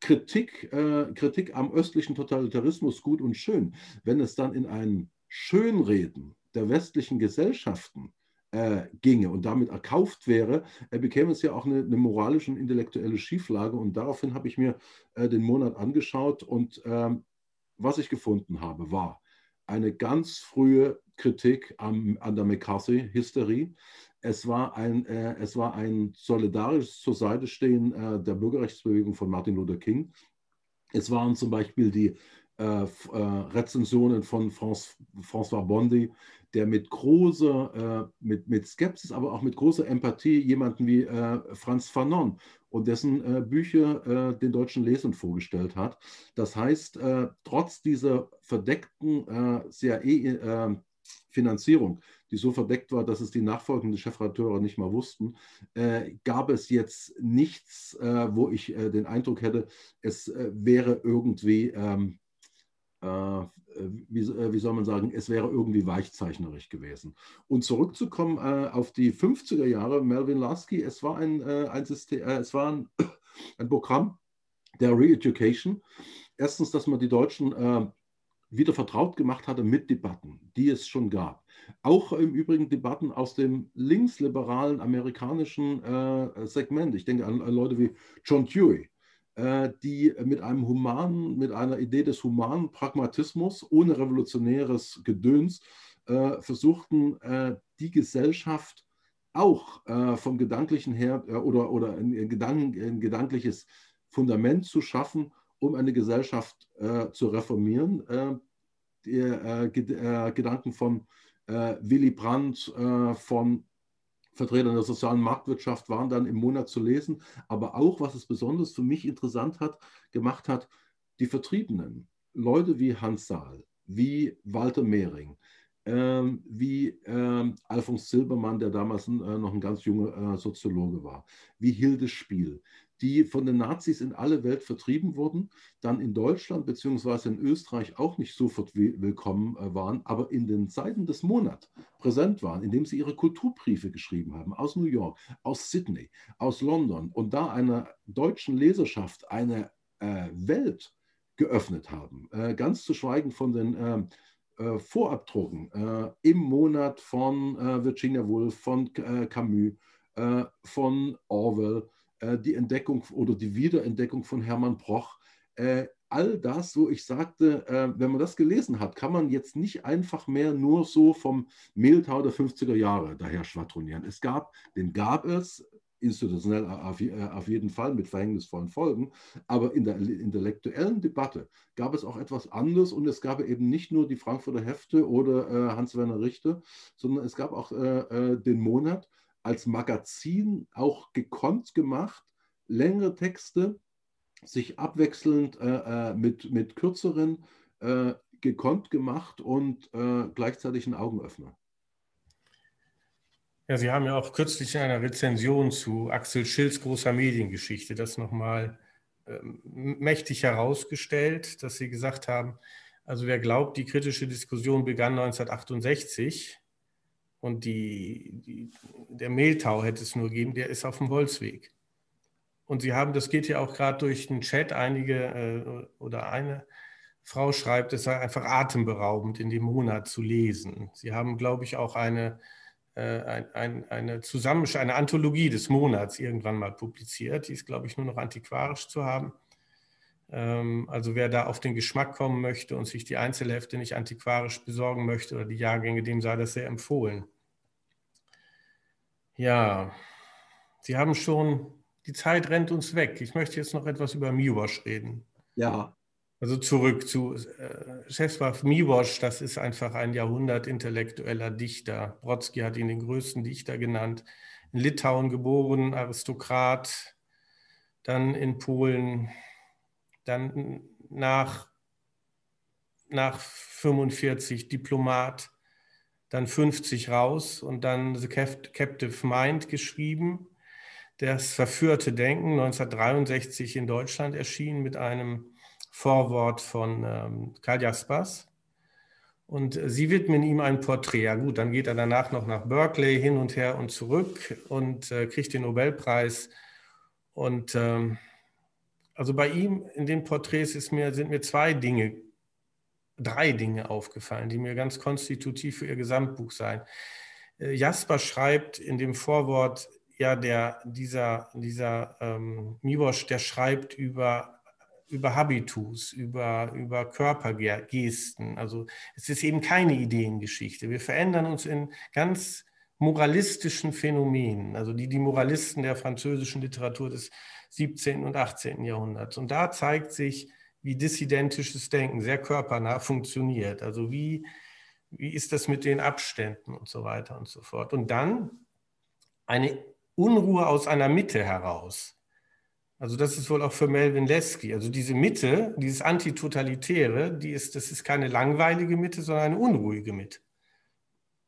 Kritik, äh, Kritik am östlichen Totalitarismus gut und schön. Wenn es dann in ein Schönreden der westlichen Gesellschaften äh, ginge und damit erkauft wäre, äh, bekäme es ja auch eine, eine, moralische und intellektuelle Schieflage. Und daraufhin habe ich mir äh, den Monat angeschaut und ähm, was ich gefunden habe, war eine ganz frühe Kritik am, an der McCarthy-Hysterie. Es war ein, äh, es war ein solidarisches zur Seite stehen äh, der Bürgerrechtsbewegung von Martin Luther King. Es waren zum Beispiel die äh, äh Rezensionen von Franz, François Bondi, der mit großer, äh, mit, mit Skepsis, aber auch mit großer Empathie jemanden wie äh, Franz Fanon und dessen Bücher den deutschen Lesern vorgestellt hat. Das heißt, trotz dieser verdeckten CIA, Finanzierung, die so verdeckt war, dass es die nachfolgenden Chefredakteure nicht mal wussten, äh, gab es jetzt nichts, äh, wo ich äh, den Eindruck hätte, es äh, wäre irgendwie, ähm, äh, wie, äh, wie, soll man sagen, es wäre irgendwie weichzeichnerisch gewesen. Und zurückzukommen auf die 50er Jahre, Melvin Lasky, es war ein, ein, System, es war ein, (coughs) ein Programm der Re-Education. Erstens, dass man die Deutschen wieder vertraut gemacht hatte mit Debatten, die es schon gab. Auch im Übrigen Debatten aus dem linksliberalen amerikanischen äh, Segment. Ich denke an, an, Leute wie John Dewey, äh, die mit einem humanen, mit einer Idee des humanen Pragmatismus ohne revolutionäres Gedöns äh, versuchten, äh, die Gesellschaft auch äh, vom Gedanklichen her äh, oder, oder ein, Gedanken, ein gedankliches Fundament zu schaffen, um eine Gesellschaft äh, zu reformieren. Äh, die äh, äh Gedanken von äh, Willy Brandt, von Vertretern der sozialen Marktwirtschaft waren dann im Monat zu lesen. Aber auch, was es besonders für mich interessant hat, gemacht hat, die Vertriebenen, Leute wie Hans Saal, wie Walter Mehring, ähm, wie ähm, Alfons Silbermann, der damals äh, noch ein ganz junger äh, Soziologe war, wie Hilde Spiel, die von den Nazis in alle Welt vertrieben wurden, dann in Deutschland bzw. in Österreich auch nicht sofort willkommen äh, waren, aber in den Seiten des Monats präsent waren, indem sie ihre Kulturbriefe geschrieben haben aus New York, aus Sydney, aus London und da einer deutschen Leserschaft eine äh, Welt geöffnet haben. Äh, ganz zu schweigen von den ähm, äh, Vorabdrucken äh, im Monat von äh, Virginia Woolf, von Camus, von Orwell, äh, die Entdeckung oder die Wiederentdeckung von Hermann Broch. Äh, all das, wo ich sagte, äh, wenn man das gelesen hat, kann man jetzt nicht einfach mehr nur so vom Mehltau der 50er Jahre daher schwadronieren. Es gab, den gab es, institutionell auf, jeden Fall mit verhängnisvollen Folgen, aber in der intellektuellen Debatte gab es auch etwas anderes und es gab eben nicht nur die Frankfurter Hefte oder äh, Hans-Werner Richter, sondern es gab auch äh, äh, den Monat als Magazin auch gekonnt gemacht, längere Texte, sich abwechselnd äh, äh, mit, mit kürzeren äh, gekonnt gemacht und äh, gleichzeitig ein Augenöffner. Ja, Sie haben ja auch kürzlich in einer Rezension zu Axel Schills großer Mediengeschichte das nochmal ähm, mächtig herausgestellt, dass Sie gesagt haben, also wer glaubt, die kritische Diskussion begann 1968, und die, die, der Mehltau hätte es nur gegeben, der ist auf dem Holzweg. Und Sie haben, das geht ja auch gerade durch den Chat, einige äh, oder eine Frau schreibt, es sei einfach atemberaubend, in dem Monat zu lesen. Sie haben, glaube ich, auch eine, äh, ein, ein, eine Zusammenstellung, eine Anthologie des Monats irgendwann mal publiziert. Die ist, glaube ich, nur noch antiquarisch zu haben. Ähm, also wer da auf den Geschmack kommen möchte und sich die Einzelhefte nicht antiquarisch besorgen möchte oder die Jahrgänge, dem sei das sehr empfohlen. Ja, Sie haben schon, die Zeit rennt uns weg. Ich möchte jetzt noch etwas über Miłosz reden. Ja. Also zurück zu äh, Czesław Miłosz, das ist einfach ein Jahrhundert-intellektueller Dichter. Brodsky hat ihn den größten Dichter genannt. In Litauen geboren, Aristokrat, dann in Polen, dann nach, nach 45 Diplomat, dann 50 raus und dann The Captive Mind geschrieben. Das verführte Denken 1963 in Deutschland erschienen mit einem Vorwort von ähm, Karl Jaspers. Und sie widmen ihm ein Porträt. Ja gut, dann geht er danach noch nach Berkeley hin und her und zurück und äh, kriegt den Nobelpreis. Und ähm, also bei ihm in den Porträts mir, sind mir zwei Dinge drei Dinge aufgefallen, die mir ganz konstitutiv für Ihr Gesamtbuch seien. Äh, Jasper schreibt in dem Vorwort, ja, der, dieser, dieser ähm, Miwosch, der schreibt über, über Habitus, über, über Körpergesten. Also es ist eben keine Ideengeschichte. Wir verändern uns in ganz moralistischen Phänomenen, also die die Moralisten der französischen Literatur des 17. und 18. Jahrhunderts. Und da zeigt sich, wie dissidentisches Denken sehr körpernah funktioniert. Also wie, wie ist das mit den Abständen und so weiter und so fort. Und dann eine Unruhe aus einer Mitte heraus. Also das ist wohl auch für Melvin Lesky. Also diese Mitte, dieses Antitotalitäre, die ist, das ist keine langweilige Mitte, sondern eine unruhige Mitte.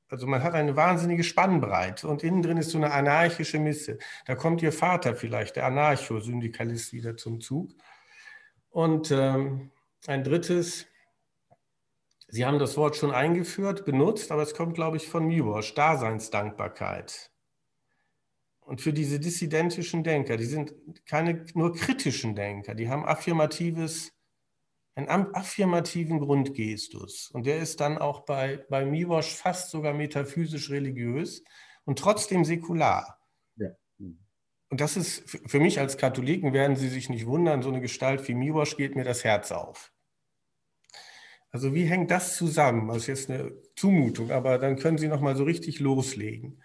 also man hat eine wahnsinnige Spannbreite und innen drin ist so eine anarchische Misse. Da kommt ihr Vater vielleicht, der Anarcho-Syndikalist, wieder zum Zug. Und ähm, ein drittes, Sie haben das Wort schon eingeführt, benutzt, aber es kommt, glaube ich, von Miłosz, Daseinsdankbarkeit. Und für diese dissidentischen Denker, die sind keine nur kritischen Denker, die haben affirmatives, einen affirmativen Grundgestus. Und der ist dann auch bei, bei Miłosz fast sogar metaphysisch religiös und trotzdem säkular. Und das ist für mich als Katholiken, werden Sie sich nicht wundern, so eine Gestalt wie Miłosz geht mir das Herz auf. Also wie hängt das zusammen? Das ist jetzt eine Zumutung, aber dann können Sie noch mal so richtig loslegen.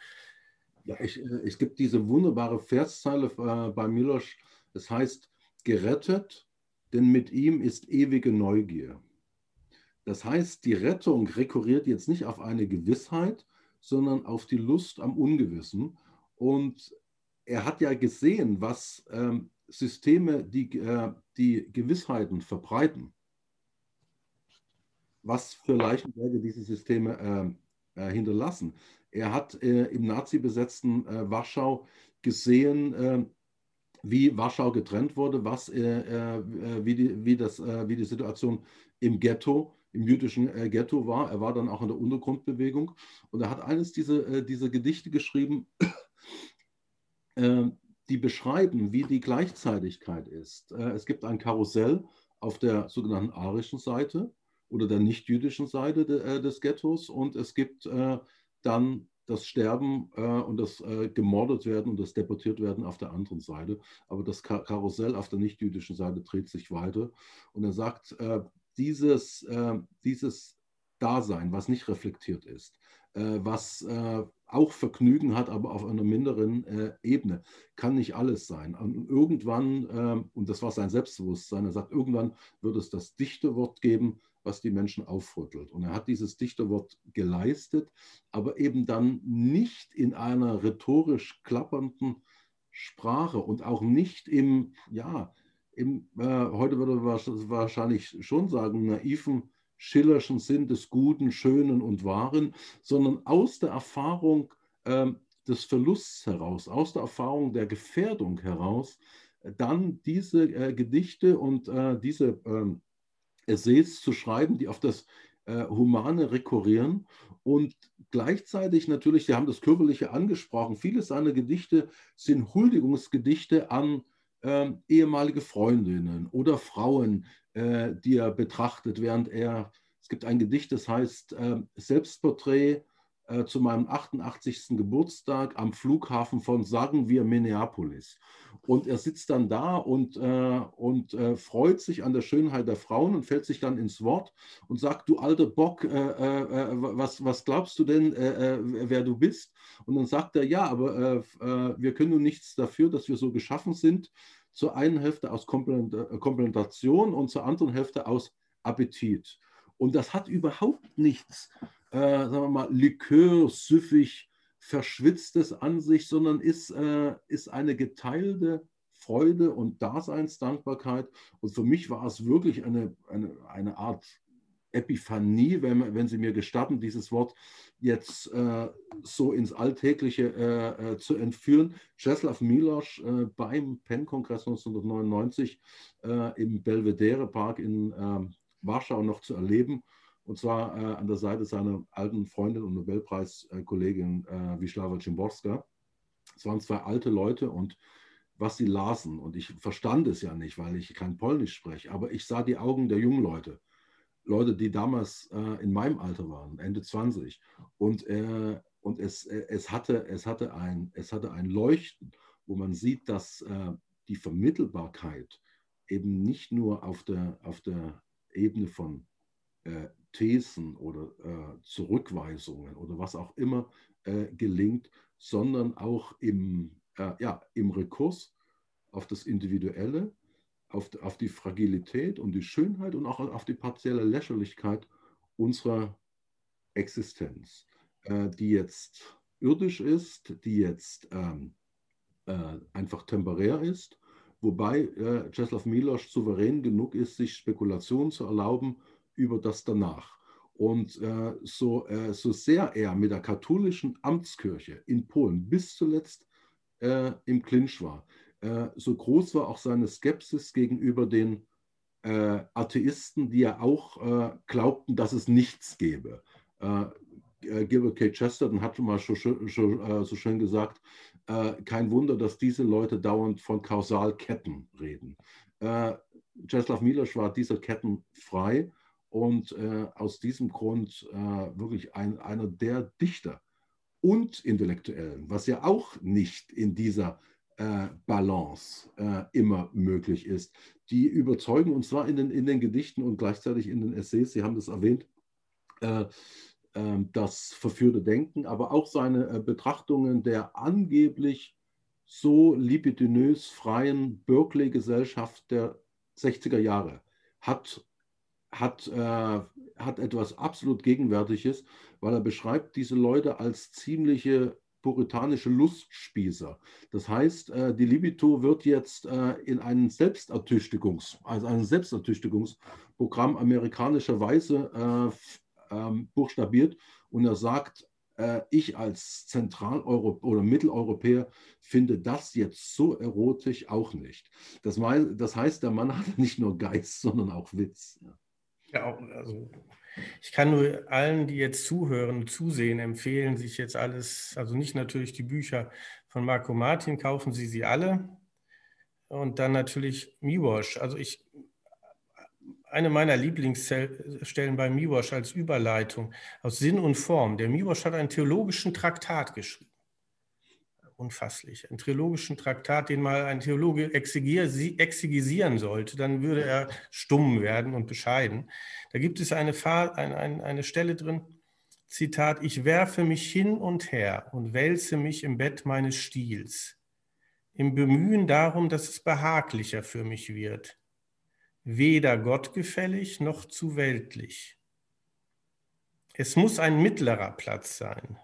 Ja, ich, äh, es gibt diese wunderbare Verszeile äh, bei Milosch. Es heißt, gerettet, denn mit ihm ist ewige Neugier. Das heißt, die Rettung rekurriert jetzt nicht auf eine Gewissheit, sondern auf die Lust am Ungewissen. Und er hat ja gesehen, was ähm, Systeme, die, äh, die Gewissheiten verbreiten, was für Leichenberge diese Systeme äh, äh, hinterlassen. Er hat äh, im nazi-besetzten äh, Warschau gesehen, äh, wie Warschau getrennt wurde, was, äh, wie, die, wie, das, wie die Situation im Ghetto, im jüdischen Ghetto war. Er war dann auch in der Untergrundbewegung und er hat eines dieser diese Gedichte geschrieben, die beschreiben, wie die Gleichzeitigkeit ist. es gibt ein Karussell auf der sogenannten arischen Seite oder der nicht-jüdischen Seite de, äh, des Ghettos und es gibt äh, dann das Sterben äh, und das äh, gemordet werden und das deportiert werden auf der anderen Seite. Aber das Kar Karussell auf der nicht-jüdischen Seite dreht sich weiter. Und er sagt, äh, dieses, äh, dieses Dasein, was nicht reflektiert ist, was auch Vergnügen hat, aber auf einer minderen Ebene, kann nicht alles sein. Und irgendwann, und das war sein Selbstbewusstsein, er sagt, irgendwann wird es das dichte Wort geben, was die Menschen aufrüttelt. Und er hat dieses Dichterwort geleistet, aber eben dann nicht in einer rhetorisch klappernden Sprache und auch nicht im, ja, im, äh, heute würde man wahrscheinlich schon sagen, naiven, schillerschen Sinn des Guten, Schönen und Wahren, sondern aus der Erfahrung äh, des Verlusts heraus, aus der Erfahrung der Gefährdung heraus, dann diese äh, Gedichte und äh, diese ähm, Essays zu schreiben, die auf das äh, Humane rekurrieren und gleichzeitig natürlich, Sie haben das Körperliche angesprochen, viele seiner Gedichte sind Huldigungsgedichte an äh, ehemalige Freundinnen oder Frauen, äh, die er betrachtet, während er, es gibt ein Gedicht, das heißt äh, Selbstporträt äh, zu meinem 88. Geburtstag am Flughafen von, sagen wir, Minneapolis. Und er sitzt dann da und, äh, und äh, freut sich an der Schönheit der Frauen und fällt sich dann ins Wort und sagt, du alter Bock, äh, was, was glaubst du denn, wer du bist? Und dann sagt er, ja, aber wir können nun nichts dafür, dass wir so geschaffen sind. Zur einen Hälfte aus Komplementation und zur anderen Hälfte aus Appetit. Und das hat überhaupt nichts äh, sagen wir mal, Likör, süffig, verschwitztes an sich, sondern ist, äh, ist eine geteilte Freude und Daseinsdankbarkeit. Und für mich war es wirklich eine, eine, eine Art Epiphanie, wenn, wenn Sie mir gestatten, dieses Wort jetzt äh, so ins Alltägliche äh, äh, zu entführen. Czeslaw Milosz äh, beim PEN-Kongress 1999 äh, im Belvedere Park in ähm, Warschau noch zu erleben und zwar äh, an der Seite seiner alten Freundin und Nobelpreiskollegin äh, Wisława Szymborska. Es waren zwei alte Leute und was sie lasen, und ich verstand es ja nicht, weil ich kein Polnisch spreche, aber ich sah die Augen der jungen Leute, Leute, die damals äh, in meinem Alter waren, Ende 20. Und, äh, und es, äh, es, hatte, es, hatte ein, es hatte ein Leuchten, wo man sieht, dass äh, die Vermittelbarkeit eben nicht nur auf der, auf der Ebene von äh, Thesen oder äh, Zurückweisungen oder was auch immer gelingt, sondern auch im, ja, im Rekurs auf das Individuelle, auf, auf die Fragilität und die Schönheit und auch auf die partielle Lächerlichkeit unserer Existenz, äh, die jetzt irdisch ist, die jetzt ähm, äh, einfach temporär ist, wobei äh, Czeslaw Milosz souverän genug ist, sich Spekulationen zu erlauben über das danach. Und äh, so, äh, so sehr er mit der katholischen Amtskirche in Polen bis zuletzt äh, im Clinch war, äh, so groß war auch seine Skepsis gegenüber den äh, Atheisten, die ja auch äh, glaubten, dass es nichts gäbe. Gilbert K. Chesterton hat schon mal so, so, schön gesagt, kein Wunder, dass diese Leute dauernd von Kausalketten reden. Czeslaw Milosz war dieser Ketten frei und äh, aus diesem Grund äh, wirklich ein, einer der Dichter und Intellektuellen, was ja auch nicht in dieser äh, Balance äh, immer möglich ist. Die überzeugen, und zwar in den, in den Gedichten und gleichzeitig in den Essays, Sie haben das erwähnt, äh, ähm, das verführte Denken, aber auch seine äh, Betrachtungen der angeblich so libidinös freien Berkeley-Gesellschaft der 60er Jahre hat, hat, äh, hat etwas absolut Gegenwärtiges, weil er beschreibt diese Leute als ziemliche puritanische Lustspießer. Das heißt, äh, die Libido wird jetzt äh, in ein Selbstertüchtigungs, also ein Selbstertüchtigungsprogramm amerikanischerweise äh, ähm, buchstabiert und er sagt, ich als Zentraleuropäer oder Mitteleuropäer finde das jetzt so erotisch auch nicht. Das, heißt, der Mann (laughs) hat nicht nur Geist, sondern auch Witz. Ja, also ich kann nur allen, die jetzt zuhören und zusehen, empfehlen, sich jetzt alles, also nicht natürlich die Bücher von Marco Martin, kaufen Sie sie alle. Und dann natürlich Miwosh. Also ich eine meiner Lieblingsstellen bei Miwosch als Überleitung aus Sinn und Form. Der Miwosch hat einen theologischen Traktat geschrieben. Unfasslich. Einen theologischen Traktat, den mal ein Theologe exegisieren sollte, dann würde er stumm werden und bescheiden. Da gibt es eine, eine, eine Stelle drin, Zitat, ich werfe mich hin und her und wälze mich im Bett meines Stils, im Bemühen darum, dass es behaglicher für mich wird weder gottgefällig noch zu weltlich. Es muss ein mittlerer Platz sein,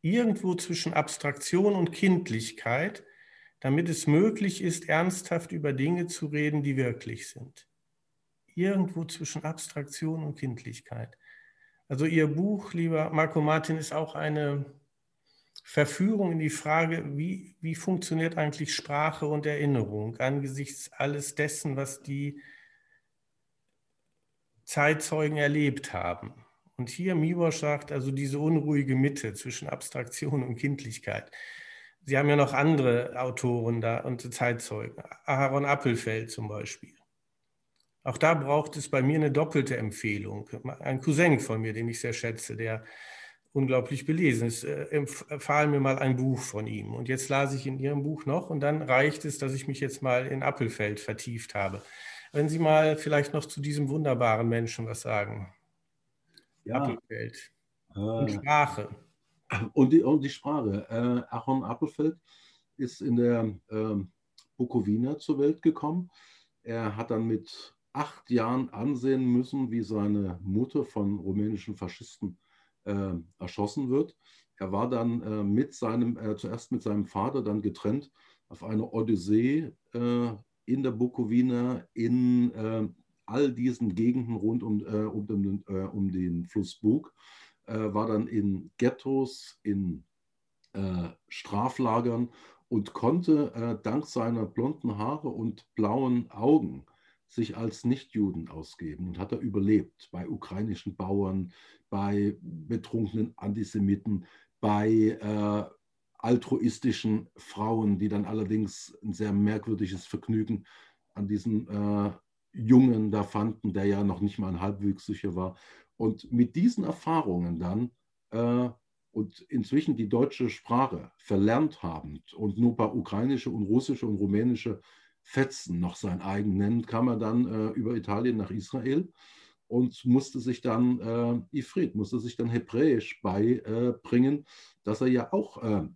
irgendwo zwischen Abstraktion und Kindlichkeit, damit es möglich ist, ernsthaft über Dinge zu reden, die wirklich sind. Irgendwo zwischen Abstraktion und Kindlichkeit. Also Ihr Buch, lieber Marco Martin, ist auch eine Verführung in die Frage, wie, wie funktioniert eigentlich Sprache und Erinnerung angesichts alles dessen, was die Zeitzeugen erlebt haben. Und hier Mibosch sagt also diese unruhige Mitte zwischen Abstraktion und Kindlichkeit. Sie haben ja noch andere Autoren da und Zeitzeugen, Aaron Appelfeld zum Beispiel. Auch da braucht es bei mir eine doppelte Empfehlung. Ein Cousin von mir, den ich sehr schätze, der unglaublich belesen ist, äh, empfahl mir mal ein Buch von ihm. Und jetzt las ich in Ihrem Buch noch und dann reicht es, dass ich mich jetzt mal in Appelfeld vertieft habe. Wenn Sie mal vielleicht noch zu diesem wunderbaren Menschen was sagen. Ja. Appelfeld. Äh, und Sprache. Und die, und die Sprache. Äh, Aaron Appelfeld ist in der äh, Bukowina zur Welt gekommen. Er hat dann mit acht Jahren ansehen müssen, wie seine Mutter von rumänischen Faschisten äh, erschossen wird. Er war dann äh, mit seinem, äh, zuerst mit seinem Vater, dann getrennt auf einer Odyssee äh, in der Bukowina, in äh, all diesen Gegenden rund um, äh, um, den, äh, um, den, Fluss Bug, äh, war dann in Ghettos, in äh, Straflagern und konnte äh, dank seiner blonden Haare und blauen Augen sich als Nichtjuden ausgeben und hat er überlebt bei ukrainischen Bauern, bei betrunkenen Antisemiten, bei altruistischen Frauen, die dann allerdings ein sehr merkwürdiges Vergnügen an diesem äh, Jungen da fanden, der ja noch nicht mal ein Halbwüchsiger war. Und mit diesen Erfahrungen dann äh, und inzwischen die deutsche Sprache verlernt haben und nur ein paar ukrainische und russische und rumänische Fetzen noch sein eigen nennen, kam er dann äh, über Italien nach Israel und musste sich dann äh, Ifrit, musste sich dann Hebräisch beibringen, dass er ja auch äh,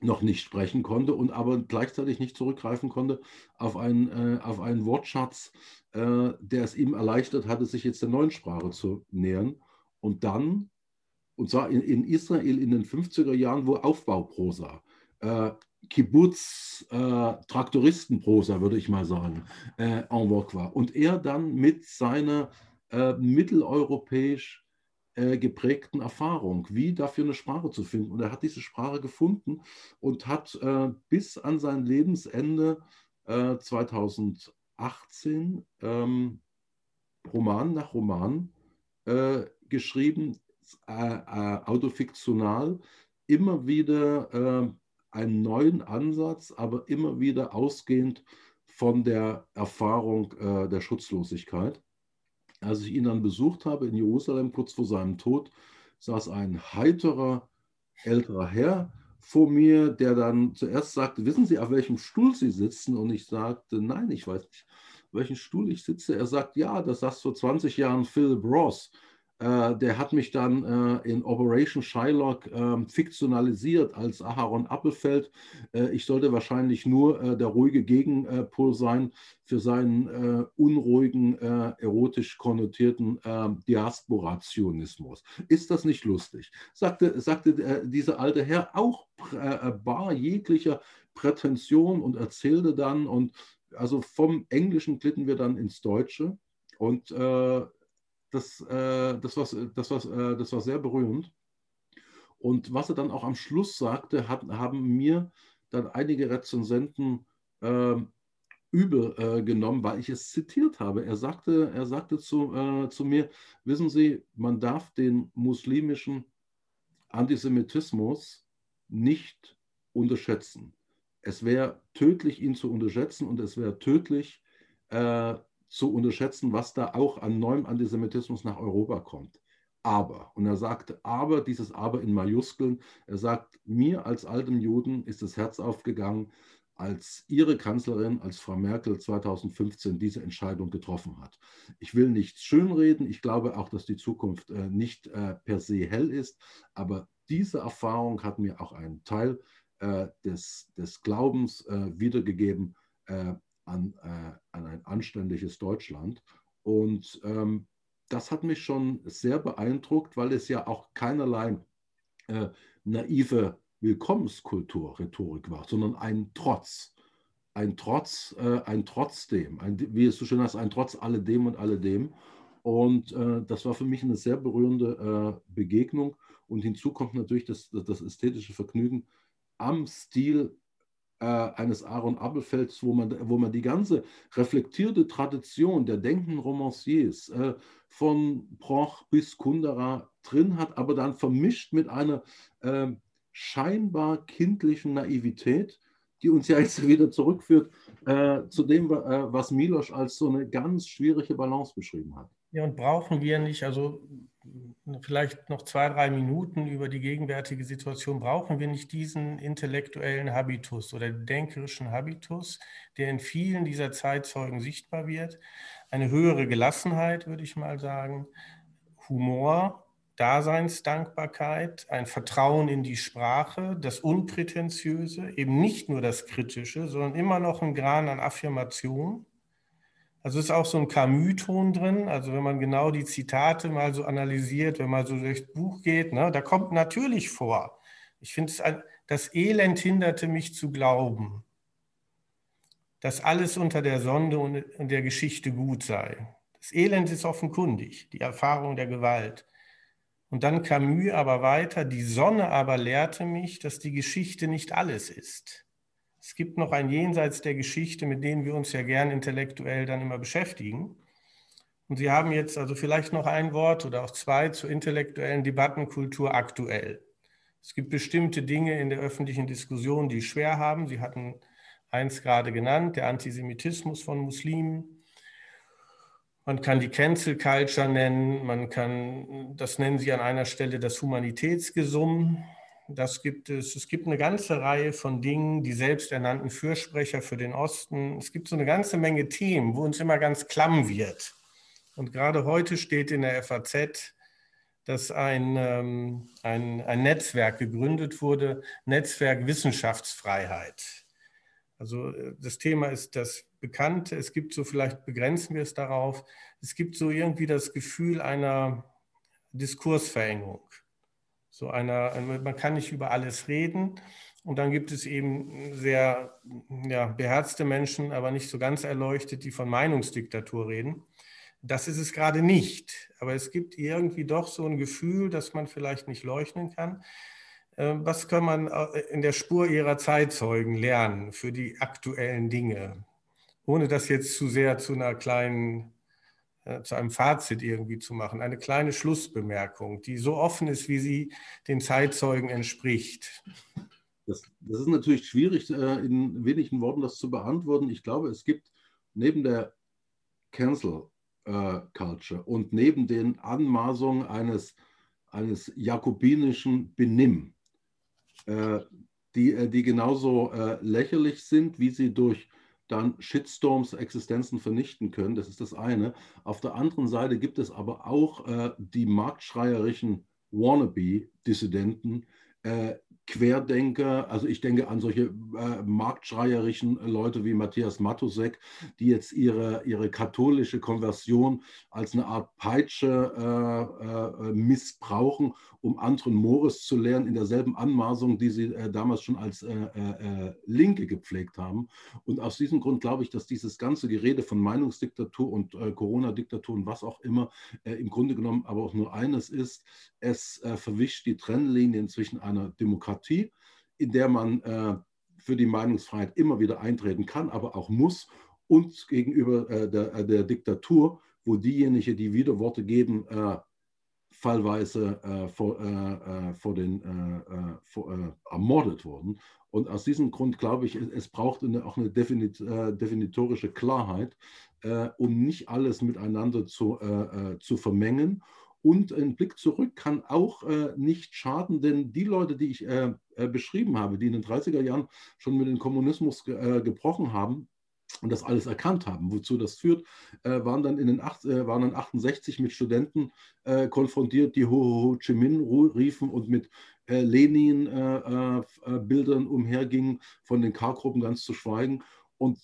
noch nicht sprechen konnte und aber gleichzeitig nicht zurückgreifen konnte auf einen, äh, auf einen Wortschatz, äh, der es ihm erleichtert hatte, sich jetzt der neuen Sprache zu nähern. Und dann, und zwar in, in Israel in den 50er Jahren, wo Aufbauprosa, äh, Kibbutz, äh, Traktoristenprosa, würde ich mal sagen, äh, en vogue war. Und er dann mit seiner äh, mitteleuropäisch äh, geprägten Erfahrung, wie dafür eine Sprache zu finden. Und er hat diese Sprache gefunden und hat äh, bis an sein Lebensende 2018 ähm, Roman nach Roman geschrieben, autofiktional, immer wieder einen neuen Ansatz, aber immer wieder ausgehend von der Erfahrung äh, der Schutzlosigkeit. Als ich ihn dann besucht habe in Jerusalem, kurz vor seinem Tod, saß ein heiterer älterer Herr vor mir, der dann zuerst sagte, wissen Sie, auf welchem Stuhl Sie sitzen? Und ich sagte, nein, ich weiß nicht, auf welchem Stuhl ich sitze. Er sagt, ja, das saß vor 20 Jahren Philip Ross. Äh, der hat mich dann äh, in Operation Shylock äh, fiktionalisiert als Aharon Appelfeld. Äh, ich sollte wahrscheinlich nur äh, der ruhige Gegenpol sein für seinen äh, unruhigen, erotisch konnotierten Diasporationismus. Ist das nicht lustig? Sagte, sagte dieser alte Herr auch bar jeglicher Prätension und erzählte dann und also vom Englischen glitten wir dann ins Deutsche und das, äh, das, war, das, war, äh, das war sehr berührend. Und was er dann auch am Schluss sagte, hat, haben mir dann einige Rezensenten äh, übel äh, genommen, weil ich es zitiert habe. Er sagte, er sagte zu, äh, zu mir, wissen Sie, man darf den muslimischen Antisemitismus nicht unterschätzen. Es wäre tödlich, ihn zu unterschätzen und es wäre tödlich, äh, zu unterschätzen, was da auch an neuem Antisemitismus nach Europa kommt. Aber, und er sagte, aber, dieses Aber in Majuskeln, er sagt, mir als altem Juden ist das Herz aufgegangen, als Ihre Kanzlerin, als Frau Merkel 2015 diese Entscheidung getroffen hat. Ich will nichts schönreden, ich glaube auch, dass die Zukunft äh, nicht äh, per se hell ist, aber diese Erfahrung hat mir auch einen Teil äh, des, des Glaubens äh, wiedergegeben, äh, an, äh, an ein anständiges Deutschland. Und ähm, das hat mich schon sehr beeindruckt, weil es ja auch keinerlei äh, naive Willkommenskultur, Rhetorik war, sondern ein Trotz. Ein Trotz, äh, ein Trotzdem, ein, wie es so schön heißt, ein Trotz alledem und alledem. Und äh, das war für mich eine sehr berührende äh, Begegnung. Und hinzu kommt natürlich das, das ästhetische Vergnügen am Stil äh, eines Aaron Abelfelds, wo man, wo man die ganze reflektierte Tradition der denkenden Romanciers äh, von Broch bis Kundera drin hat, aber dann vermischt mit einer äh, scheinbar kindlichen Naivität, die uns ja jetzt (laughs) wieder zurückführt äh, zu dem, äh, was Milosch als so eine ganz schwierige Balance beschrieben hat. Ja, und brauchen wir nicht, also vielleicht noch zwei, drei Minuten über die gegenwärtige Situation, brauchen wir nicht diesen intellektuellen Habitus oder denkerischen Habitus, der in vielen dieser Zeitzeugen sichtbar wird. Eine höhere Gelassenheit, würde ich mal sagen, Humor, Daseinsdankbarkeit, ein Vertrauen in die Sprache, das Unprätentiöse, eben nicht nur das Kritische, sondern immer noch ein Gran an Affirmation also ist auch so ein Camus-Ton drin. Also wenn man genau die Zitate mal so analysiert, wenn man so durchs Buch geht, ne, da kommt natürlich vor. Ich finde, das Elend hinderte mich zu glauben, dass alles unter der Sonde und der Geschichte gut sei. Das Elend ist offenkundig, die Erfahrung der Gewalt. Und dann Camus aber weiter, die Sonne aber lehrte mich, dass die Geschichte nicht alles ist. Es gibt noch ein Jenseits der Geschichte, mit dem wir uns ja gern intellektuell dann immer beschäftigen. Und Sie haben jetzt also vielleicht noch ein Wort oder auch zwei zur intellektuellen Debattenkultur aktuell. Es gibt bestimmte Dinge in der öffentlichen Diskussion, die schwer haben. Sie hatten eins gerade genannt, der Antisemitismus von Muslimen. Man kann die Cancel Culture nennen, man kann, das nennen Sie an einer Stelle das Humanitätsgesumm. Das gibt es. Es gibt eine ganze Reihe von Dingen, die selbsternannten Fürsprecher für den Osten. Es gibt so eine ganze Menge Themen, wo uns immer ganz klamm wird. Und gerade heute steht in der FAZ, dass ein, ähm, ein, ein Netzwerk gegründet wurde, Netzwerk Wissenschaftsfreiheit. Also äh, das Thema ist das Bekannte. Es gibt so, vielleicht begrenzen wir es darauf, es gibt so irgendwie das Gefühl einer Diskursverengung. So einer, man kann nicht über alles reden. Und dann gibt es eben sehr ja, beherzte Menschen, aber nicht so ganz erleuchtet, die von Meinungsdiktatur reden. das ist es gerade nicht. Aber es gibt irgendwie doch so ein Gefühl, dass man vielleicht nicht leuchten kann. Ähm, was kann man äh, in der Spur ihrer Zeitzeugen lernen für die aktuellen Dinge? Ohne das jetzt zu sehr zu einer kleinen, äh, zu einem Fazit irgendwie zu machen. Eine kleine Schlussbemerkung, die so offen ist, wie sie den Zeitzeugen entspricht. Das, das ist natürlich schwierig, äh, in wenigen Worten das zu beantworten. Ich glaube, es gibt neben der Cancel Culture und neben den Anmaßungen eines, eines jakobinischen Benimm äh, die, äh, die genauso äh, lächerlich sind, wie sie durch dann Shitstorms Existenzen vernichten können. Das ist das eine. Auf der anderen Seite gibt es aber auch äh, die marktschreierischen Wannabe-Dissidenten, äh, Querdenker, also ich denke an solche äh, marktschreierischen Leute wie Matthias Matusek, die jetzt ihre, ihre katholische Konversion als eine Art Peitsche äh, äh, missbrauchen, um anderen Mores zu lernen, in derselben Anmaßung, die sie äh, damals schon als äh, äh, Linke gepflegt haben. Und aus diesem Grund glaube ich, dass dieses ganze Gerede von Meinungsdiktatur und Corona-Diktatur und was auch immer im Grunde genommen aber auch nur eines ist, es verwischt die Trennlinien zwischen einer Demokratie Demokratie, in der man äh, für die Meinungsfreiheit immer wieder eintreten kann, aber auch muss, und gegenüber äh, der, äh, der, Diktatur, wo diejenigen, die Widerworte geben, äh, fallweise äh, vor, äh, vor, den vor, ermordet wurden. Und aus diesem Grund glaube ich, es braucht eine, auch eine definit, definitorische Klarheit, um nicht alles miteinander zu, zu vermengen und ein Blick zurück kann auch äh, nicht schaden, denn die Leute, die ich äh, äh, beschrieben habe, die in den 30er Jahren schon mit dem Kommunismus ge äh, gebrochen haben, und das alles erkannt haben. Wozu das führt, äh, waren dann in den acht, äh, waren dann 68 mit Studenten äh, konfrontiert, die Ho Ho Chi Minh riefen und mit äh, Lenin-Bildern umhergingen, von den K-Gruppen ganz zu schweigen. Und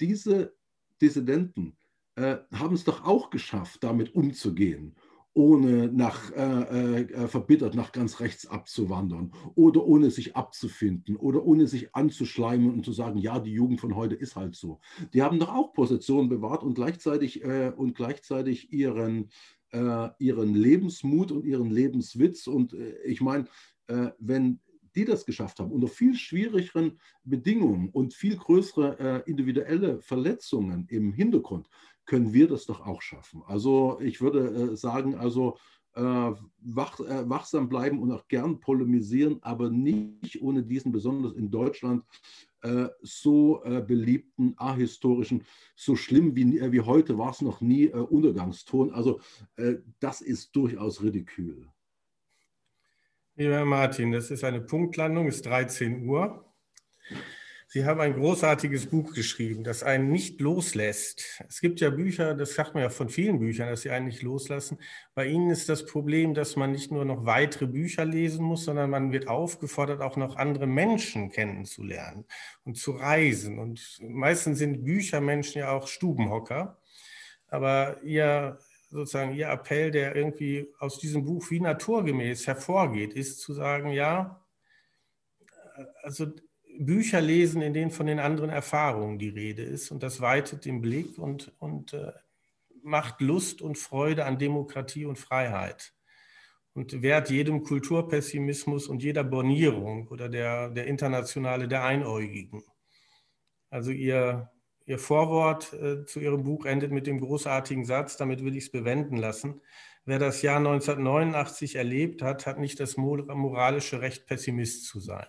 diese Dissidenten haben es doch auch geschafft, damit umzugehen ohne nach, äh, äh, verbittert nach ganz rechts abzuwandern oder ohne sich abzufinden oder ohne sich anzuschleimen und zu sagen, ja, die Jugend von heute ist halt so. Die haben doch auch Positionen bewahrt und gleichzeitig, äh, und gleichzeitig ihren, äh, ihren Lebensmut und ihren Lebenswitz. Und äh, ich meine, äh, wenn die das geschafft haben, unter viel schwierigeren Bedingungen und viel größere individuelle Verletzungen im Hintergrund, können wir das doch auch schaffen. Also ich würde äh, sagen, also äh, wach, äh, wachsam bleiben und auch gern polemisieren, aber nicht ohne diesen besonders in Deutschland so beliebten ahistorischen, so schlimm wie, wie heute war es noch nie, Untergangston. Also das ist durchaus ridikül. Lieber Herr Martin, das ist eine Punktlandung, es ist 13 Uhr. Sie haben ein großartiges Buch geschrieben, das einen nicht loslässt. Es gibt ja Bücher, das sagt man ja von vielen Büchern, dass sie einen nicht loslassen. Bei Ihnen ist das Problem, dass man nicht nur noch weitere Bücher lesen muss, sondern man wird aufgefordert, auch noch andere Menschen kennenzulernen und zu reisen. Und meistens sind Büchermenschen ja auch Stubenhocker. Aber Ihr sozusagen Ihr Appell, der irgendwie aus diesem Buch wie naturgemäß hervorgeht, ist zu sagen, ja, also Bücher lesen, in denen von den anderen Erfahrungen die Rede ist. Und das weitet den Blick und, und äh, macht Lust und Freude an Demokratie und Freiheit. Und wehrt jedem Kulturpessimismus und jeder Bornierung oder der, der Internationale der Einäugigen. Also ihr, ihr Vorwort äh, zu Ihrem Buch endet mit dem großartigen Satz, damit will ich es bewenden lassen. Wer das Jahr 1989 erlebt hat, hat nicht das moralische Recht, Pessimist zu sein.